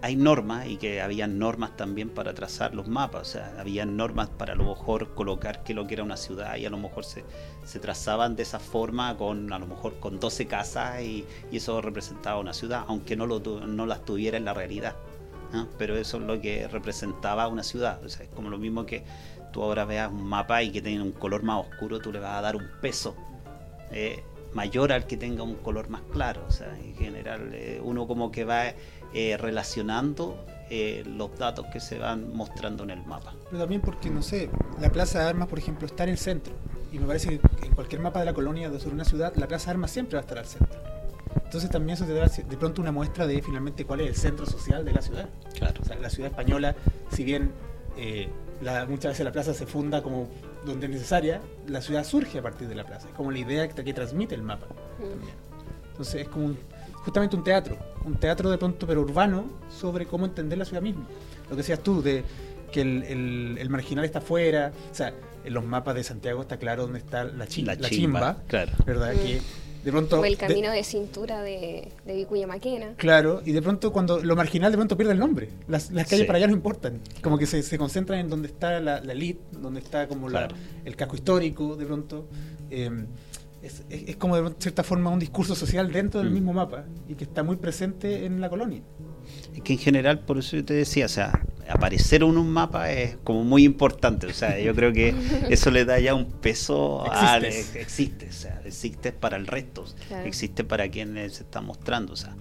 hay normas y que habían normas también para trazar los mapas, o sea, habían normas para a lo mejor colocar qué lo que era una ciudad y a lo mejor se, se trazaban de esa forma con a lo mejor con 12 casas y, y eso representaba una ciudad, aunque no, lo, no las tuviera en la realidad. ¿no? Pero eso es lo que representaba una ciudad, o sea, es como lo mismo que tú ahora veas un mapa y que tenga un color más oscuro, tú le vas a dar un peso eh, mayor al que tenga un color más claro. O sea, en general eh, uno como que va eh, relacionando eh, los datos que se van mostrando en el mapa. Pero también porque, no sé, la Plaza de Armas, por ejemplo, está en el centro. Y me parece que en cualquier mapa de la colonia de sobre una ciudad, la Plaza de Armas siempre va a estar al centro. Entonces también eso te da de pronto una muestra de finalmente cuál es el centro social de la ciudad. Claro. O sea, la ciudad española, si bien eh, la- muchas veces la plaza se funda como donde es necesaria, la ciudad surge a partir de la plaza. Es como la idea que, que transmite el mapa. también. Entonces es como un- justamente un teatro, un teatro de pronto pero urbano sobre cómo entender la ciudad misma. Lo que decías tú, de que el, el- el marginal está afuera, o sea, en los mapas de Santiago está claro dónde está la, chi- La la chimba, chimba, claro. ¿verdad? Mm. Que de pronto... O el camino de, cintura de, de Vicuña Maquena. Claro, y de pronto cuando lo marginal de pronto pierde el nombre. Las, las calles Sí. para allá no importan. Como que se, se concentran en donde está la, la elite, donde está como la- el casco histórico, de pronto. Eh, es, es- es como de cierta forma un discurso social dentro del Mm. mismo mapa y que está muy presente en la colonia. Es que en general, por eso yo te decía, o sea, aparecer en un mapa es como muy importante. O sea, yo creo que <laughs> eso le da ya un peso al existe, o sea, existe para el resto, Claro. existe para quien se está mostrando. O sea,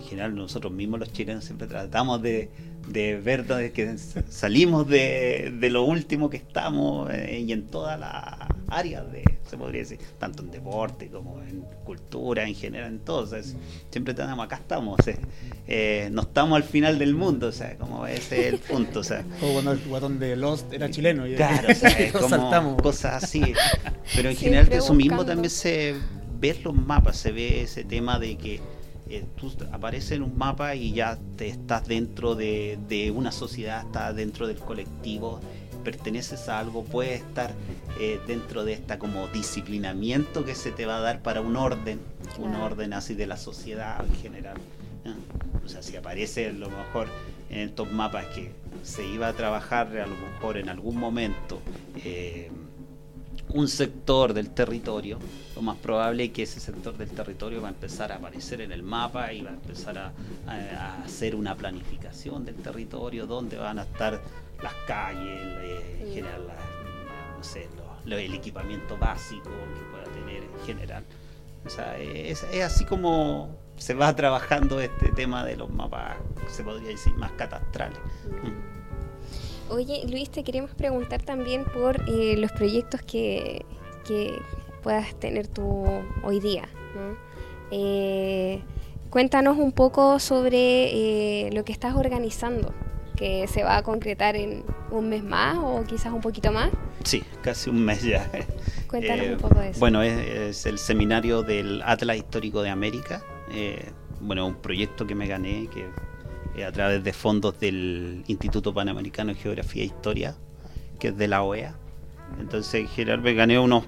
en general nosotros mismos los chilenos siempre tratamos de, de ver dónde que salimos de, de lo último que estamos eh, y en todas las áreas de, se podría decir, tanto en deporte como en cultura, en general, en todo. o sea, es- siempre tenemos, acá estamos, eh, eh, no estamos al final del mundo, o sea, como ese es el <laughs> punto, o sea. O cuando el guatón de Lost era chileno. Y Claro, o <laughs> sea, es como saltamos. cosas así. Pero en <laughs> Siempre general de eso mismo también se ve en los mapas, se ve ese tema de que eh, tú apareces en un mapa y ya te estás dentro de, de una sociedad, estás dentro del colectivo, perteneces a algo, puedes estar eh, dentro de esta como disciplinamiento que se te va a dar para un orden, un orden así de la sociedad en general. ¿no? O sea, si aparece a lo mejor en estos mapas que se iba a trabajar a lo mejor en algún momento eh, un sector del territorio, lo más probable es que ese sector del territorio va a empezar a aparecer en el mapa y va a empezar a, a- a hacer una planificación del territorio donde van a estar las calles, eh, en general, la- no sé, lo- lo- el equipamiento básico que pueda tener en general. O sea, es, es así como se va trabajando este tema de los mapas, se podría decir, más catastrales. Mm. Oye, Luis, te queremos preguntar también por eh, los proyectos que, que puedas tener tú hoy día. ¿no? Eh, cuéntanos un poco sobre eh, lo que estás organizando, que se va a concretar en un mes más o quizás un poquito más. Sí, casi un mes ya. Cuéntanos un poco de eso. Bueno, es, es el seminario del Atlas Histórico de América. Bueno, un proyecto que me gané que eh, a través de fondos del Instituto Panamericano de Geografía e Historia, que es de la OEA. Entonces, en general me gané unos,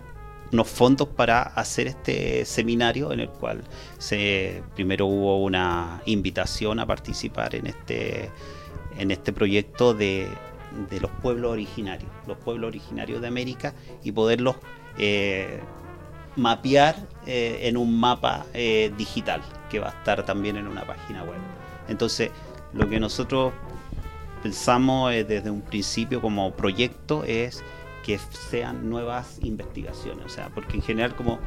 unos fondos para hacer este seminario en el cual se primero hubo una invitación a participar en este en este proyecto de, de los pueblos originarios, los pueblos originarios de América y poderlos eh, mapear eh, en un mapa digital que va a estar también en una página web. Entonces, lo que nosotros pensamos eh, desde un principio como proyecto es que sean nuevas investigaciones, o sea, porque en general como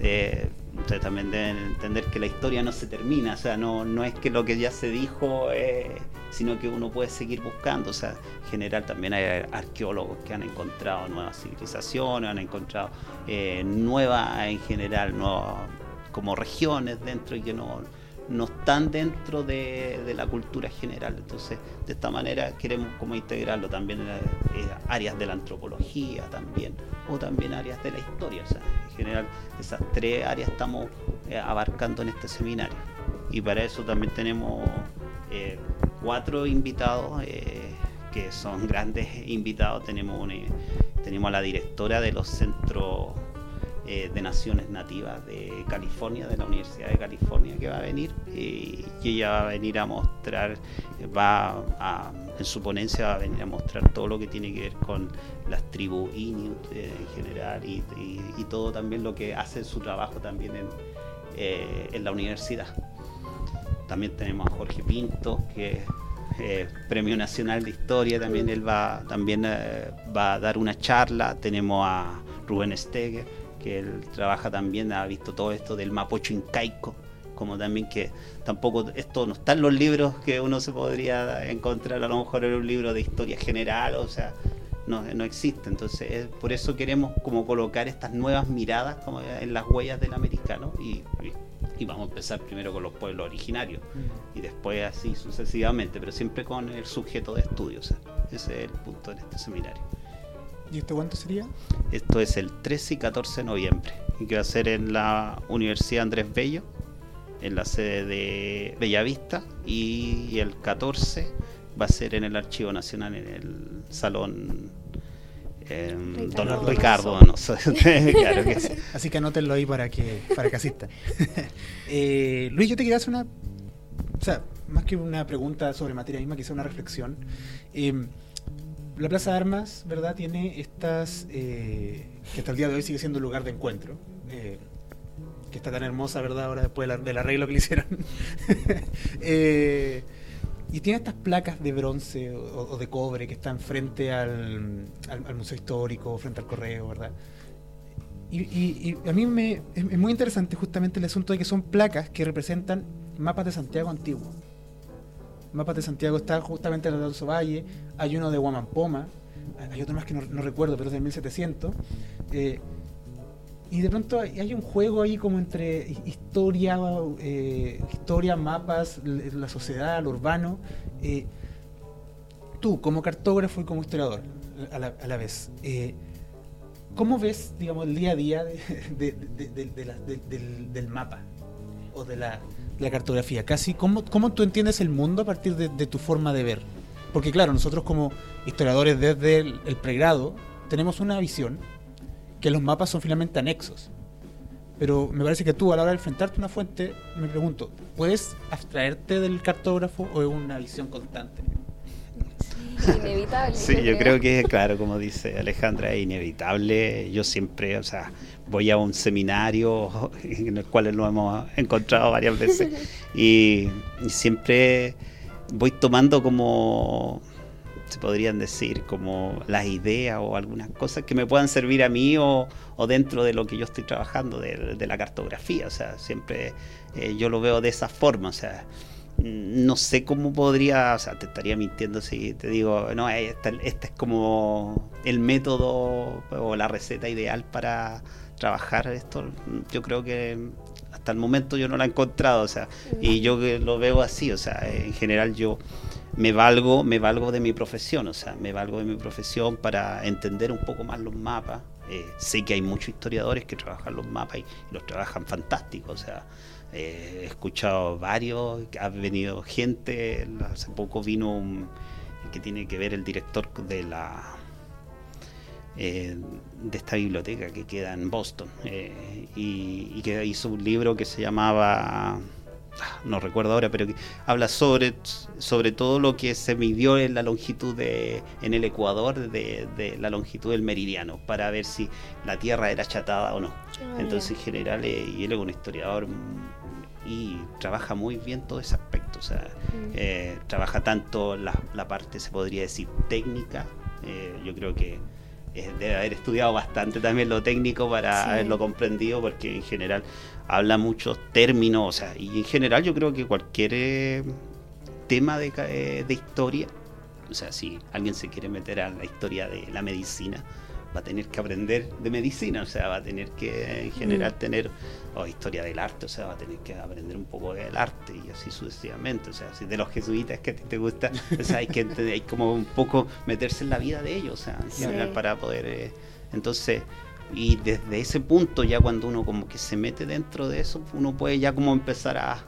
eh, ustedes también deben entender que la historia no se termina, o sea, no, no es que lo que ya se dijo, eh, sino que uno puede seguir buscando, o sea, en general también hay arqueólogos que han encontrado nuevas civilizaciones, han encontrado eh, nuevas en general, nuevas como regiones dentro y que no, no están dentro de, la cultura general. Entonces, de esta manera queremos como integrarlo también en la- eh, áreas de la antropología también, o también áreas de la historia. O sea, en general, esas tres áreas estamos eh, abarcando en este seminario. Y para eso también tenemos eh, cuatro invitados, que son grandes invitados. Tenemos, tenemos a la directora de los centros eh, de Naciones Nativas de California, de la Universidad de California, que va a venir y, ella va a venir a mostrar, va a, en su ponencia va a venir a mostrar todo lo que tiene que ver con las tribus Inuit eh, en general y, y- todo también lo que hace su trabajo también en, eh, en la universidad. También tenemos a Jorge Pinto, que eh, Premio Nacional de Historia, también él va, también, va a dar una charla. Tenemos a Rubén Steger, que él trabaja también, ha visto todo esto del mapocho incaico, como también que tampoco esto no está en los libros que uno se podría encontrar a lo mejor en un libro de historia general, o sea, no, no existe. Entonces, es- por eso queremos como colocar estas nuevas miradas como en las huellas del americano y, y- y vamos a empezar primero con los pueblos originarios y después así sucesivamente, pero siempre con el sujeto de estudio. o sea, ese es el punto de este seminario. ¿Y esto cuánto sería? Esto es el 13 y 14 de noviembre y que va a ser en la Universidad Andrés Bello, en la sede de Bellavista y, y el 14 va a ser en el Archivo Nacional, en el Salón eh, Ricardo Don. Ricardo Donoso. <laughs> <laughs> claro que sí. Así que anótenlo ahí para que, para que asistan. <laughs> Eh, Luis, yo te quería hacer una. O sea, más que una pregunta sobre materia misma, quizá una reflexión. Eh, la Plaza de Armas, ¿verdad? Tiene estas. eh, que hasta el día de hoy sigue siendo un lugar de encuentro. eh, que está tan hermosa, ¿verdad? Ahora después del, del arreglo que le hicieron. <laughs> Eh, y tiene estas placas de bronce o, de cobre que están frente al, al- Museo Histórico, frente al Correo, ¿verdad? Y, a mí me, es muy interesante justamente el asunto de que son placas que representan mapas de Santiago antiguo. Mapas de Santiago está justamente en el Alonso Valle, hay uno de Huamampoma, hay otro más que no, recuerdo, pero es de 1700. eh, y de pronto hay, un juego ahí como entre hi- historia, eh, historia, mapas, la sociedad, lo urbano. eh, tú, como cartógrafo y como historiador, a la, vez, ¿cómo ves, digamos, el día a día de- de- de- de- de de- del, del mapa o de la, de la cartografía? Casi, ¿cómo, ¿cómo tú entiendes el mundo a partir de, tu forma de ver? Porque claro, nosotros como historiadores desde el, el pregrado tenemos una visión que los mapas son finalmente anexos. Pero me parece que tú a la hora de enfrentarte a una fuente, me pregunto, ¿puedes abstraerte del cartógrafo o es una visión constante? <laughs> Inevitable. Sí, yo creo que, claro, como dice Alejandra, es inevitable. Yo siempre, o sea, voy a un seminario <laughs> en el cual lo hemos encontrado varias veces <laughs> y, y siempre voy tomando como, se podrían decir, como las ideas o algunas cosas que me puedan servir a mí o, o dentro de lo que yo estoy trabajando, de, de la cartografía. O sea, siempre eh, yo lo veo de esa forma. O sea, no sé cómo podría, o sea, te estaría mintiendo si te digo, no, este, este es como el método o la receta ideal para trabajar esto. Yo creo que hasta el momento yo no la he encontrado, o sea, y yo lo veo así, o sea, en general yo me valgo, me valgo de mi profesión, o sea, me valgo de mi profesión para entender un poco más los mapas, Eh, sé que hay muchos historiadores que trabajan los mapas y, los trabajan fantásticos. O sea, eh, he escuchado varios, ha venido gente, hace poco vino un, que tiene que ver el director de la eh, de esta biblioteca que queda en Boston eh, y, y que hizo un libro que se llamaba no recuerdo ahora, pero que habla sobre, sobre todo lo que se midió en la longitud de, en el Ecuador de, de la longitud del meridiano, para ver si la Tierra era achatada o no. Ah, Entonces, en general, eh, y él es un historiador y trabaja muy bien todo ese aspecto. O sea, Mm. eh, trabaja tanto la, la parte, se podría decir, técnica. eh, yo creo que eh, debe haber estudiado bastante también lo técnico para Sí. haberlo comprendido, porque en general habla muchos términos, o sea, y en general yo creo que cualquier eh, tema de, de historia, o sea, si alguien se quiere meter a la historia de la medicina, va a tener que aprender de medicina, o sea, va a tener que en general tener, o historia del arte, o sea, va a tener que aprender un poco del arte y así sucesivamente, o sea, si de los jesuitas que a ti te gusta, o sea, hay que entender, hay como un poco meterse en la vida de ellos, o sea, en Sí. general para poder, eh, entonces, y desde ese punto ya cuando uno como que se mete dentro de eso, uno puede ya como empezar a,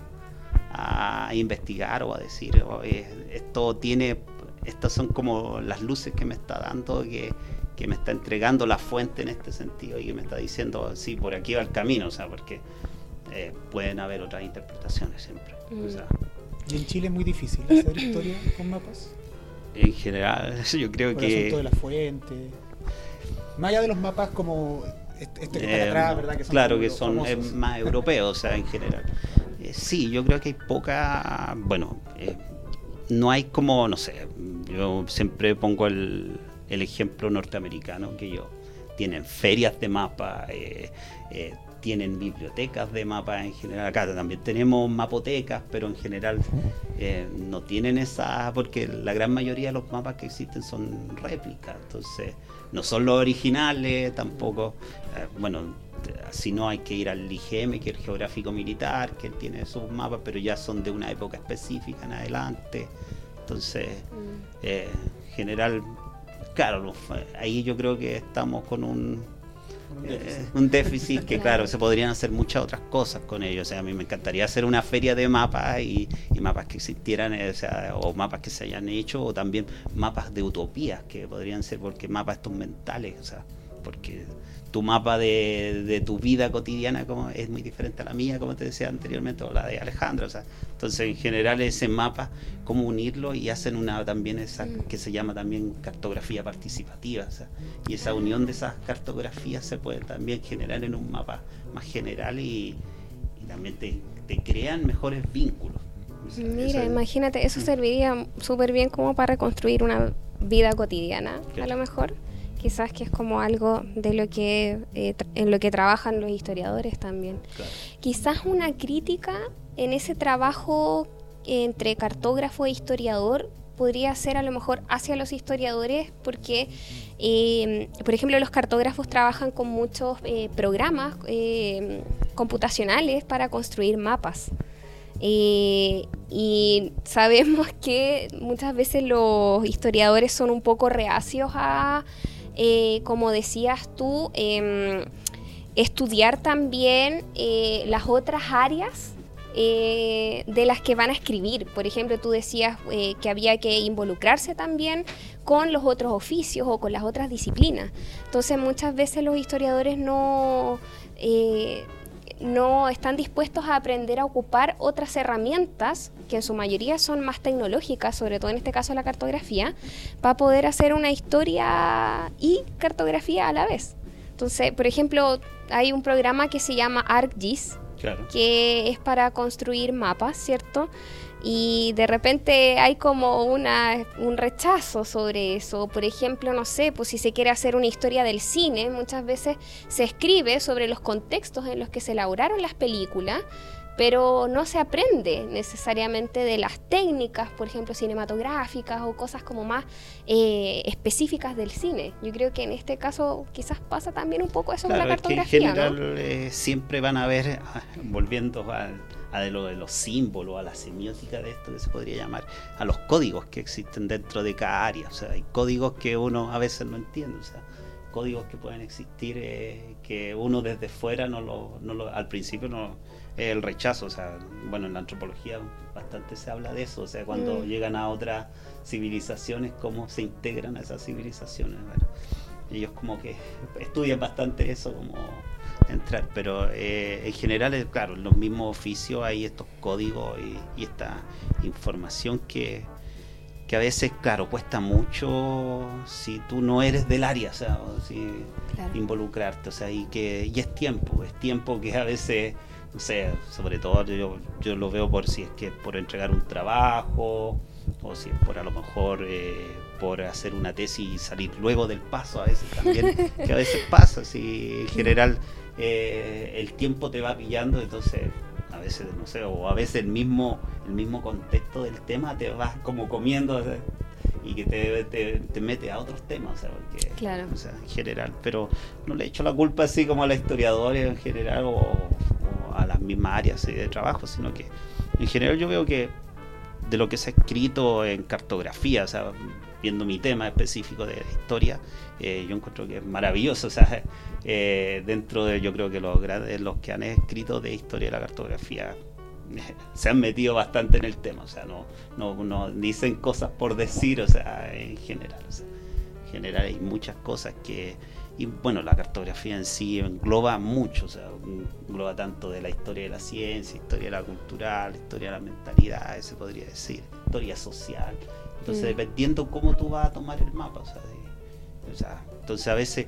a investigar o a decir, "Oye, esto tiene, estas son como las luces que me está dando, que, que me está entregando la fuente en este sentido y que me está diciendo, sí, por aquí va el camino, o sea, porque eh, pueden haber otras interpretaciones siempre. O Mm. sea, Y en Chile es muy difícil hacer historia con mapas. en general, <laughs> yo creo Por el asunto de que... la fuente. Más allá de los mapas como este, este que está eh, atrás, ¿verdad? Que son claro que son eh, famosos. más europeos, o sea, en general. <laughs> Eh, sí, yo creo que hay poca, bueno, eh, no hay como, no sé, yo siempre pongo el, el ejemplo norteamericano que yo, tienen ferias de mapas, eh, eh, tienen bibliotecas de mapas en general, acá también tenemos mapotecas, pero en general eh, no tienen esa, porque la gran mayoría de los mapas que existen son réplicas, entonces no son los originales tampoco, bueno, si no hay que ir al IGM, que es el geográfico militar, que él tiene sus mapas, pero ya son de una época específica en adelante. Entonces, Mm. eh, en general, claro, ahí yo creo que estamos con un, Un eh, déficit. un déficit que, Claro. claro, se podrían hacer muchas otras cosas con ellos. O sea, a mí me encantaría hacer una feria de mapas y, y mapas que existieran, eh, o, sea, o mapas que se hayan hecho, o también mapas de utopías que podrían ser, porque mapas estos mentales, o sea, porque tu mapa de, de tu vida cotidiana como es muy diferente a la mía, como te decía anteriormente, o la de Alejandra. O sea, entonces, en general, ese mapa, cómo unirlo y hacen una también esa Mm. que se llama también cartografía participativa. o sea, y esa unión de esas cartografías se puede también generar en un mapa más general y, y también te, te crean mejores vínculos. O sea, Mira, eso imagínate, eso Mm. serviría súper bien como para reconstruir una vida cotidiana, a lo mejor. Quizás que es como algo de lo que eh, en lo que trabajan los historiadores también. claro. Quizás una crítica en ese trabajo entre cartógrafo e historiador podría ser a lo mejor hacia los historiadores porque, eh, por ejemplo, los cartógrafos trabajan con muchos eh, programas eh, computacionales para construir mapas. Eh, y sabemos que muchas veces los historiadores son un poco reacios a, eh, como decías tú, em, estudiar también eh, las otras áreas eh, de las que van a escribir. Por ejemplo, tú decías que había que involucrarse también con los otros oficios o con las otras disciplinas. Entonces muchas veces los historiadores no, no están dispuestos a aprender a ocupar otras herramientas, que en su mayoría son más tecnológicas, sobre todo en este caso la cartografía, para poder hacer una historia y cartografía a la vez. Entonces, por ejemplo, hay un programa que se llama ArcGIS, Claro. que es para construir mapas, ¿cierto? Y de repente hay como una, un rechazo sobre eso. Por ejemplo, no sé, pues si se quiere hacer una historia del cine, muchas veces se escribe sobre los contextos en los que se elaboraron las películas, pero no se aprende necesariamente de las técnicas, por ejemplo, cinematográficas o cosas como más eh, específicas del cine. Yo creo que en este caso quizás pasa también un poco eso Claro, con la es que en cartografía, ¿no? general eh, siempre van a ver, ah, volviendo al- a, de lo de los símbolos, a la semiótica de esto que se podría llamar, a los códigos que existen dentro de cada área. O sea, hay códigos que uno a veces no entiende. O sea, códigos que pueden existir eh, que uno desde fuera no lo, no lo al principio no el rechazo, o sea, bueno, en la antropología bastante se habla de eso, o sea, cuando Mm. llegan a otras civilizaciones, cómo se integran a esas civilizaciones. bueno. ellos como que estudian bastante eso, como entrar, pero eh, en general, eh, claro, en los mismos oficios hay estos códigos y, y esta información que, que a veces, claro, cuesta mucho si tú no eres del área, o sea, si Claro. involucrarte, o sea, y que y es tiempo, es tiempo que a veces, no sé, sobre todo yo, yo lo veo por si es que por entregar un trabajo o si es por a lo mejor eh, por hacer una tesis y salir luego del paso a veces también, <laughs> que a veces pasa, si en general eh, el tiempo te va pillando, entonces a veces, no sé, o a veces el mismo, el mismo contexto del tema te vas como comiendo o sea, y que te, te, te mete a otros temas, o sea, porque, Claro. o sea, en general, pero no le echo la culpa así como a los historiadores en general o, o a las mismas áreas de trabajo, sino que en general yo veo que de lo que se ha escrito en cartografía, o sea, viendo mi tema específico de historia, eh, yo encuentro que es maravilloso, <laughs> o sea, eh, dentro de yo creo que los grandes, los que han escrito de historia de la cartografía <laughs> se han metido bastante en el tema, o sea, no, no, no dicen cosas por decir, o sea, en general, o sea, en general hay muchas cosas que, y bueno, la cartografía en sí engloba mucho, o sea, engloba tanto de la historia de la ciencia, historia de la cultural, historia de la mentalidad, se podría decir, historia social, entonces Mm. dependiendo cómo tú vas a tomar el mapa, o sea, de- o sea, entonces a veces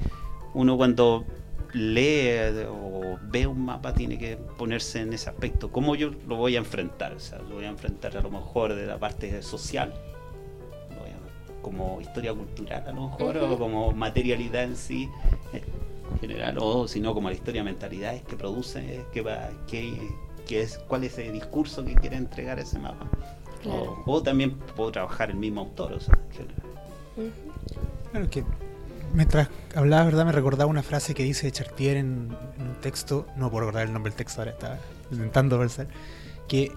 uno cuando lee o ve un mapa tiene que ponerse en ese aspecto. ¿Cómo yo lo voy a enfrentar? O sea, lo voy a enfrentar a lo mejor de la parte social, como historia cultural a lo mejor, o Ujú. como materialidad en sí, eh, en general, o si no como la historia de mentalidades que produce, que va, que, que es, cuál es el discurso que quiere entregar ese mapa. Claro. O, o también puedo trabajar el mismo autor, o sea, en general. Ujú. Claro que mientras hablabas, ¿verdad? Me recordaba una frase que dice Chartier en, en un texto, no puedo recordar el nombre del texto, ahora estaba intentando pensar, que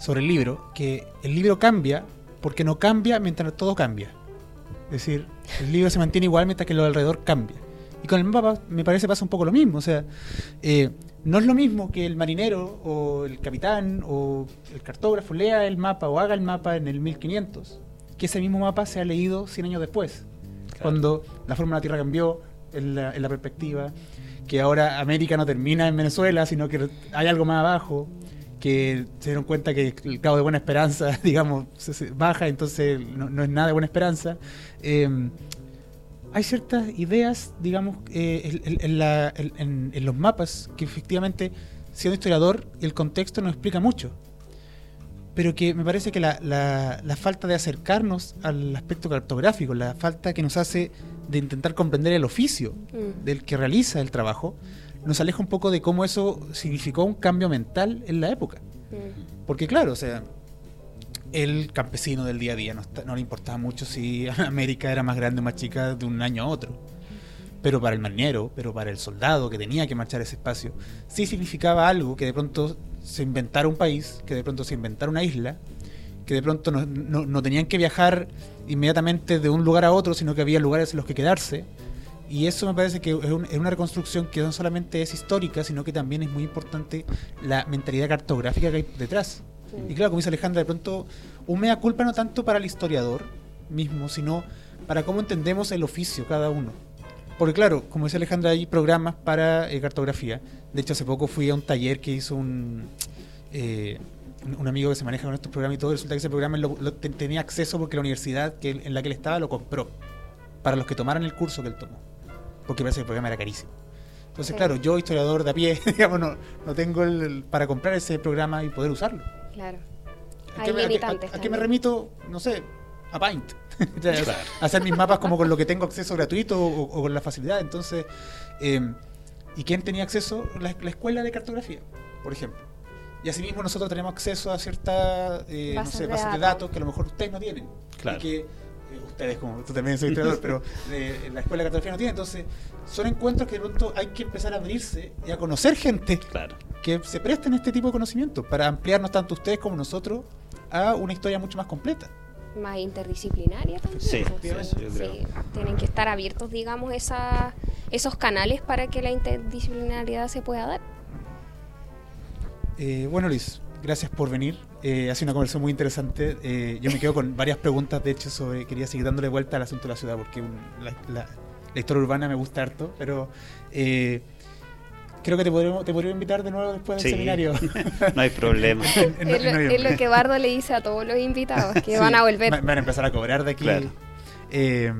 sobre el libro, que el libro cambia porque no cambia mientras todo cambia. Es decir, el libro se mantiene igual mientras que lo alrededor cambia. Y con el mapa me parece pasa un poco lo mismo. O sea, eh, no es lo mismo que el marinero o el capitán o el cartógrafo lea el mapa o haga el mapa en el 1500, que ese mismo mapa se ha leído 100 años después cuando la forma de la Tierra cambió en la, en la perspectiva, que ahora América no termina en Venezuela, sino que hay algo más abajo, que se dieron cuenta que el cabo de Buena Esperanza, <laughs> digamos, se- se baja, entonces no, no es nada de Buena Esperanza. Eh, hay ciertas ideas, digamos, eh, en, en la- en- en- en los mapas que efectivamente, siendo historiador, el contexto nos explica mucho pero que me parece que la, la- la falta de acercarnos al aspecto cartográfico, la falta que nos hace de intentar comprender el oficio Mm. del que realiza el trabajo, nos aleja un poco de cómo eso significó un cambio mental en la época. Mm. Porque claro, o sea, el campesino del día a día no, está- no le importaba mucho si <laughs> América era más grande o más chica de un año a otro. Pero para el marinero, pero para el soldado que tenía que marchar ese espacio, sí significaba algo que de pronto se inventara un país, que de pronto se inventara una isla, que de pronto no, tenían que viajar inmediatamente de un lugar a otro, sino que había lugares en los que quedarse. Y eso me parece que es una reconstrucción que no solamente es histórica, sino que también es muy importante la mentalidad cartográfica que hay detrás. Y claro, como dice Alejandra, de pronto un mea culpa no tanto para el historiador mismo, sino para cómo entendemos el oficio cada uno. Porque claro, como dice Alejandra, hay programas para eh, cartografía. De hecho, hace poco fui a un taller que hizo un, eh, un- amigo que se maneja con estos programas y todo. Resulta que ese programa lo- lo te- tenía acceso porque la universidad que, en la que él estaba lo compró para los que tomaran el curso que él tomó. Porque parece que el programa era carísimo. Entonces, Sí. claro, yo, historiador de a pie, <laughs> digamos, no, no tengo el, el- para comprar ese programa y poder usarlo. Claro. ¿A Hay qué, me- a qué- a- limitantes a qué me también. remito? No sé, a Paint. <laughs> Claro. Hacer mis mapas como con lo que tengo acceso gratuito o, o con la facilidad. Entonces, eh, ¿y quién tenía acceso? La, la escuela de cartografía, por ejemplo. Y asimismo nosotros tenemos acceso a ciertas eh, no Bases sé, de bases de datos. que a lo mejor ustedes no tienen. Claro. Y que eh, ustedes, como tú también soy historiador, <laughs> pero eh, la escuela de cartografía no tiene. Entonces, son encuentros que de pronto hay que empezar a abrirse y a conocer gente Claro. que se presten este tipo de conocimientos para ampliarnos tanto ustedes como nosotros a una historia mucho más completa. Más interdisciplinaria también. Sí, pues, sí. Tienen que estar abiertos, digamos, esa, esos canales para que la interdisciplinariedad se pueda dar. Eh, bueno, Luis, gracias por venir. Eh, ha sido una conversación muy interesante. Eh, yo me quedo con varias preguntas, de hecho, sobre. Quería seguir dándole vuelta al asunto de la ciudad, porque un- la, la- la historia urbana me gusta harto, pero. eh, creo que te podremos, te podría invitar de nuevo después del Sí. seminario. <laughs> no hay problema. En- <laughs> en- es, lo, noviembre. es lo que Bardo le dice a todos los invitados, que Sí, van a volver. va- Van a empezar a cobrar de aquí. Claro. Eh,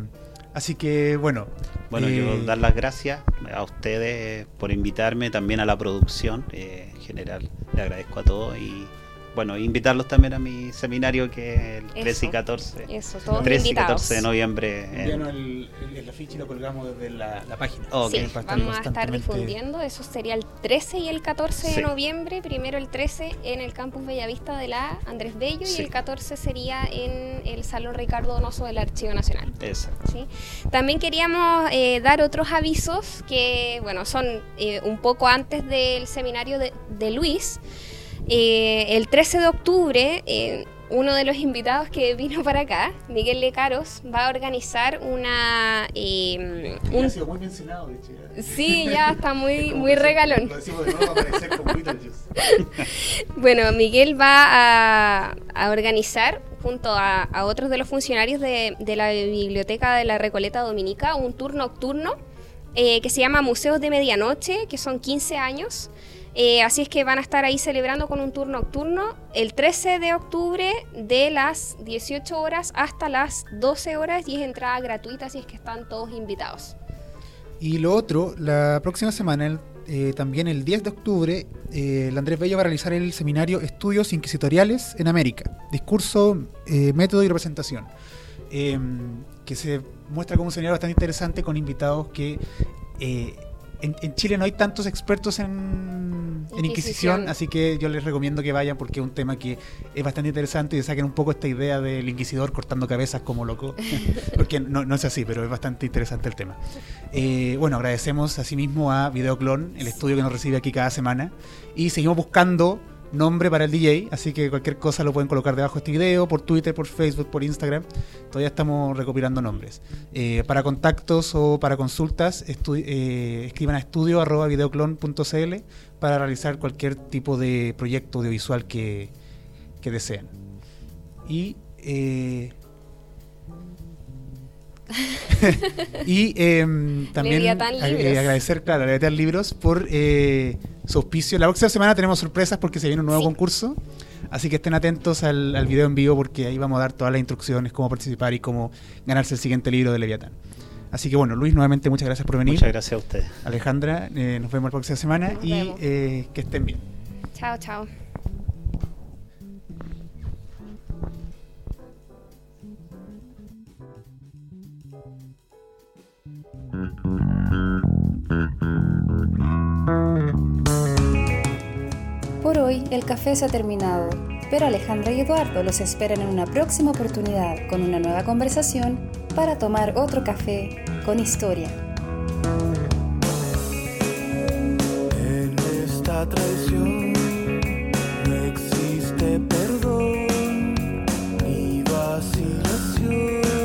así que, bueno. Bueno, eh, yo dar las gracias a ustedes por invitarme, también a la producción eh, en general. Le agradezco a todos y bueno, invitarlos también a mi seminario que es el 13 y Eso. 14. Eso, todos 13 y invitados. 14 de noviembre. en- el, el, el afiche y lo colgamos desde la, la página. Ok. Sí, vamos a estar difundiendo. Eso sería el 13 y el 14 de Sí. noviembre. Primero el 13 en el campus Bellavista de la Andrés Bello Sí. y el 14 sería en el Salón Ricardo Donoso del Archivo Nacional. Exacto. ¿sí? También queríamos eh, dar otros avisos que, bueno, son eh, un poco antes del seminario de, de Luis. Eh, el 13 de octubre, eh, uno de los invitados que vino <laughs> para acá, Miguel Lecaros, va a organizar una... eh, Ha sido muy mencionado, de hecho. ya. sí, ya está muy, <laughs> muy regalón. Lo decimos de nuevo. <laughs> Bueno, Miguel va a, a organizar junto a, a otros de los funcionarios de, de la Biblioteca de la Recoleta Dominica un tour nocturno eh, que se llama Museos de Medianoche, que son 15 años. Eh, así es que van a estar ahí celebrando con un tour nocturno el 13 de octubre de las 18 horas hasta las 12 horas y es entrada gratuita, así es que están todos invitados. Y lo otro, la próxima semana, eh, también el 10 de octubre, eh, el Andrés Bello va a realizar el seminario Estudios Inquisitoriales en América, discurso, método y representación, que se muestra como un seminario bastante interesante con invitados que en, en Chile no hay tantos expertos en, en Inquisición, así que yo les recomiendo que vayan porque es un tema que es bastante interesante y saquen un poco esta idea del inquisidor cortando cabezas como loco, <laughs> porque no, no es así, pero es bastante interesante el tema. Eh, bueno, agradecemos asimismo a Videoclon, el estudio que nos recibe aquí cada semana, y seguimos buscando nombre para el DJ, así que cualquier cosa lo pueden colocar debajo de este video, por Twitter, por Facebook, por Instagram. Todavía estamos recopilando nombres. Eh, para contactos o para consultas, eh, escriban a estudio.videoclon.cl para realizar cualquier tipo de proyecto audiovisual que, que deseen. Y eh, <laughs> y em, también ag- eh, agradecer, claro, a Leviatán Libros por eh, su auspicio. La próxima semana tenemos sorpresas porque se viene un nuevo Sí. concurso. Así que estén atentos al, al video en vivo porque ahí vamos a dar todas las instrucciones, cómo participar y cómo ganarse el siguiente libro de Leviatán. Así que bueno, Luis, nuevamente muchas gracias por venir. Muchas gracias a ustedes. Alejandra, eh, nos vemos la próxima semana Nos y eh, que estén bien. Chao, chao. Por hoy el café se ha terminado, pero Alejandra y Eduardo los esperan en una próxima oportunidad con una nueva conversación para tomar otro café con historia. En esta traición no existe perdón ni vacilación.